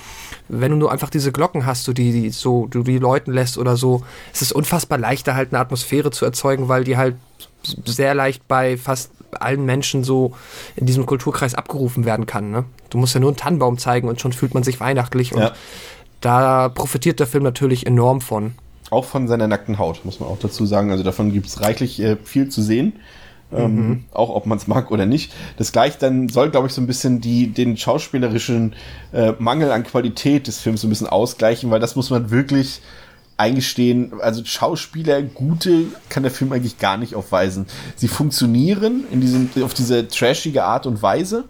wenn du nur einfach diese Glocken hast, du die, die so, du die läuten lässt oder so, es ist unfassbar leichter halt eine Atmosphäre zu erzeugen, weil die halt sehr leicht bei fast allen Menschen so in diesem Kulturkreis abgerufen werden kann. Ne? Du musst ja nur einen Tannenbaum zeigen und schon fühlt man sich weihnachtlich und ja. da profitiert der Film natürlich enorm von. Auch von seiner nackten Haut, muss man auch dazu sagen. Also davon gibt es reichlich äh, viel zu sehen. Ähm, mhm. auch ob man es mag oder nicht. Das gleich dann soll, glaube ich, so ein bisschen die, den schauspielerischen äh, Mangel an Qualität des Films so ein bisschen ausgleichen, weil das muss man wirklich eingestehen. Also Schauspieler, gute, kann der Film eigentlich gar nicht aufweisen. Sie funktionieren in diesem, auf diese trashige Art und Weise,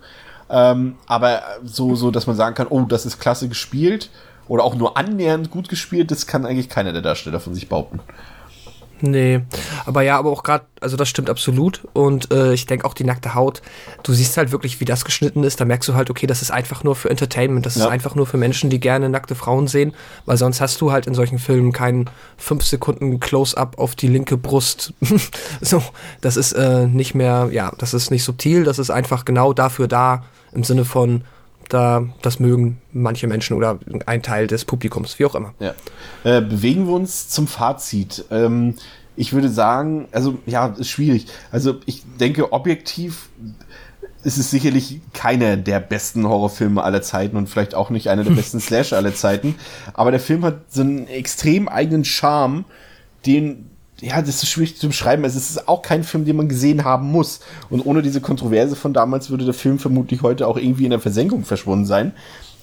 ähm, aber so, so, dass man sagen kann, oh, das ist klasse gespielt oder auch nur annähernd gut gespielt, das kann eigentlich keiner der Darsteller von sich behaupten. Nee, aber ja, aber auch gerade, also das stimmt absolut. Und äh, ich denke auch die nackte Haut, du siehst halt wirklich, wie das geschnitten ist. Da merkst du halt, okay, das ist einfach nur für Entertainment. Das ja. ist einfach nur für Menschen, die gerne nackte Frauen sehen. Weil sonst hast du halt in solchen Filmen keinen 5 Sekunden Close-up auf die linke Brust. so, das ist äh, nicht mehr, ja, das ist nicht subtil. Das ist einfach genau dafür da, im Sinne von, da, das mögen manche Menschen oder ein Teil des Publikums, wie auch immer. Ja. Äh, bewegen wir uns zum Fazit. Ähm, ich würde sagen, also ja, ist schwierig. Also ich denke, objektiv ist es sicherlich keiner der besten Horrorfilme aller Zeiten und vielleicht auch nicht einer der besten Slasher aller Zeiten. Aber der Film hat so einen extrem eigenen Charme, den ja, das ist schwierig zu beschreiben. Es ist auch kein Film, den man gesehen haben muss. Und ohne diese Kontroverse von damals würde der Film vermutlich heute auch irgendwie in der Versenkung verschwunden sein.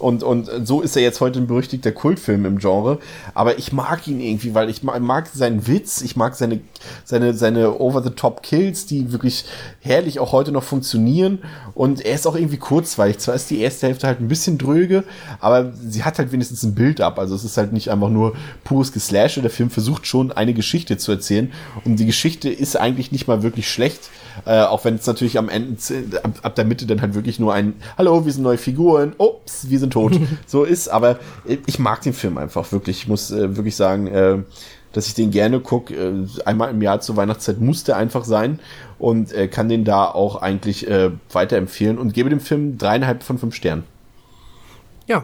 Und, und so ist er jetzt heute ein berüchtigter Kultfilm im Genre. Aber ich mag ihn irgendwie, weil ich mag seinen Witz, ich mag seine, seine, seine Over-the-Top-Kills, die wirklich herrlich auch heute noch funktionieren. Und er ist auch irgendwie kurzweilig. Zwar ist die erste Hälfte halt ein bisschen dröge, aber sie hat halt wenigstens ein Bild ab. Also es ist halt nicht einfach nur pures Geslashe. Der Film versucht schon eine Geschichte zu erzählen. Und die Geschichte ist eigentlich nicht mal wirklich schlecht. Äh, auch wenn es natürlich am Ende, ab, ab der Mitte dann halt wirklich nur ein Hallo, wir sind neue Figuren, ups, wir sind tot, so ist. Aber ich mag den Film einfach wirklich. Ich muss äh, wirklich sagen, äh, dass ich den gerne gucke. Äh, einmal im Jahr zur Weihnachtszeit muss der einfach sein und äh, kann den da auch eigentlich äh, weiterempfehlen und gebe dem Film dreieinhalb von fünf Sternen. Ja,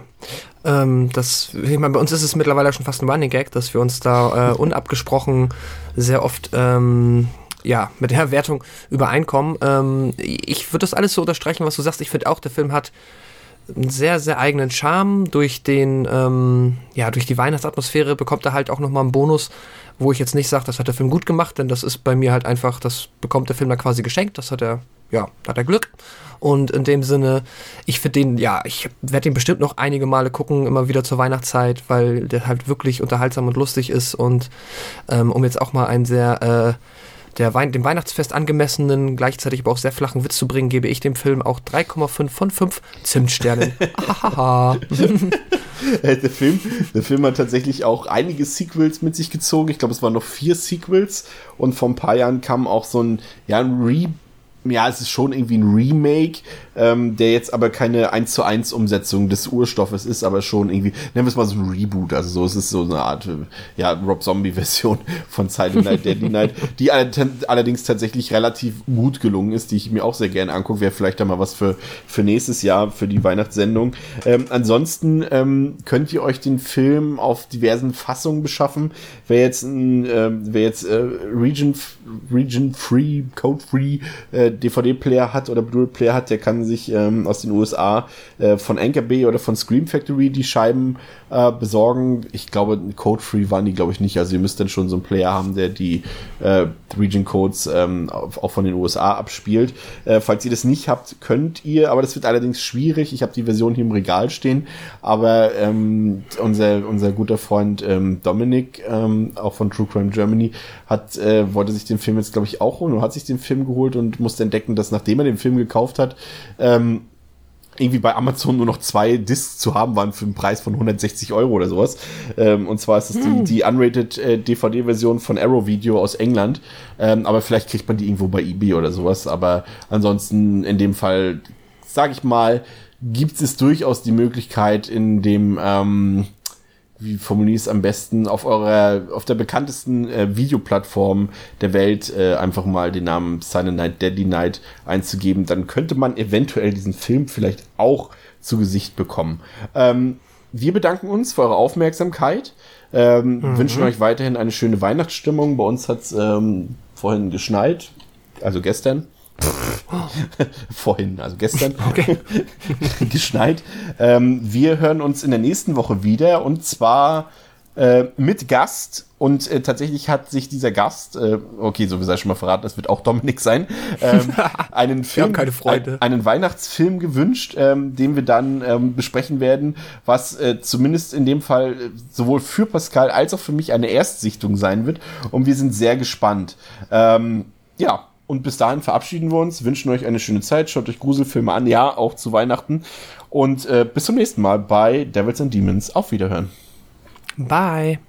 ähm, das, ich meine, bei uns ist es mittlerweile schon fast ein Running Gag, dass wir uns da äh, unabgesprochen sehr oft ähm, ja, mit der Wertung übereinkommen. Ähm, ich würde das alles so unterstreichen, was du sagst. Ich finde auch, der Film hat einen sehr, sehr eigenen Charme. Durch den, ähm, ja, durch die Weihnachtsatmosphäre bekommt er halt auch nochmal einen Bonus, wo ich jetzt nicht sage, das hat der Film gut gemacht, denn das ist bei mir halt einfach, das bekommt der Film dann quasi geschenkt. Das hat er, ja, hat er Glück. Und in dem Sinne, ich finde den, ja, ich werde ihn bestimmt noch einige Male gucken, immer wieder zur Weihnachtszeit, weil der halt wirklich unterhaltsam und lustig ist. Und ähm, um jetzt auch mal ein sehr äh, der Wein dem Weihnachtsfest angemessenen, gleichzeitig aber auch sehr flachen Witz zu bringen, gebe ich dem Film auch 3,5 von 5 Zimtsternen. Äh, der, Film, der Film hat tatsächlich auch einige Sequels mit sich gezogen. Ich glaube, es waren noch vier Sequels und vor ein paar Jahren kam auch so ein, ja, ein Reboot ja, es ist schon irgendwie ein Remake, ähm, der jetzt aber keine 1 zu 1 Umsetzung des Urstoffes ist, aber schon irgendwie, nennen wir es mal so ein Reboot. Also so, es ist so eine Art, äh, ja, Rob Zombie-Version von Silent Night, Deadly Night, die allerdings tatsächlich relativ gut gelungen ist, die ich mir auch sehr gerne angucke. Wäre vielleicht da mal was für, für nächstes Jahr, für die Weihnachtssendung. Ähm, ansonsten ähm, könnt ihr euch den Film auf diversen Fassungen beschaffen. Wer jetzt, ein, äh, wer jetzt äh, Region, Region Free, Code Free, äh, DVD-Player hat oder Blu-ray-Player hat, der kann sich ähm, aus den USA äh, von Anchor Bay oder von Scream Factory die Scheiben äh, besorgen. Ich glaube, Code-Free waren die, glaube ich, nicht. Also ihr müsst dann schon so einen Player haben, der die äh, Region-Codes ähm, auch von den USA abspielt. Äh, falls ihr das nicht habt, könnt ihr, aber das wird allerdings schwierig. Ich habe die Version hier im Regal stehen, aber ähm, unser, unser guter Freund ähm, Dominik, ähm, auch von True Crime Germany, hat, äh, wollte sich den Film jetzt, glaube ich, auch holen und hat sich den Film geholt und musste entdecken, dass nachdem er den Film gekauft hat, ähm, irgendwie bei Amazon nur noch zwei Discs zu haben waren für einen Preis von 160 Euro oder sowas. Ähm, und zwar ist es hm. die, die unrated äh, DVD-Version von Arrow Video aus England. Ähm, aber vielleicht kriegt man die irgendwo bei eBay oder sowas. Aber ansonsten in dem Fall, sage ich mal, gibt es durchaus die Möglichkeit in dem ähm, wie formuliere ich es am besten, auf eurer, auf der bekanntesten äh, Videoplattform der Welt äh, einfach mal den Namen Silent Night, Deadly Night einzugeben, dann könnte man eventuell diesen Film vielleicht auch zu Gesicht bekommen. Ähm, wir bedanken uns für eure Aufmerksamkeit, ähm, mhm. wünschen euch weiterhin eine schöne Weihnachtsstimmung. Bei uns hat es ähm, vorhin geschneit, also gestern. Vorhin, also gestern, okay. geschneit. Ähm, wir hören uns in der nächsten Woche wieder und zwar äh, mit Gast. Und äh, tatsächlich hat sich dieser Gast, äh, okay, so wie sei schon mal verraten, das wird auch Dominik sein, ähm, einen Film. Ein, einen Weihnachtsfilm gewünscht, ähm, den wir dann ähm, besprechen werden, was äh, zumindest in dem Fall äh, sowohl für Pascal als auch für mich eine Erstsichtung sein wird. Und wir sind sehr gespannt. Ähm, ja, und bis dahin verabschieden wir uns, wünschen euch eine schöne Zeit, schaut euch Gruselfilme an, ja, auch zu Weihnachten. Und äh, bis zum nächsten Mal bei Devils and Demons. Auf Wiederhören. Bye.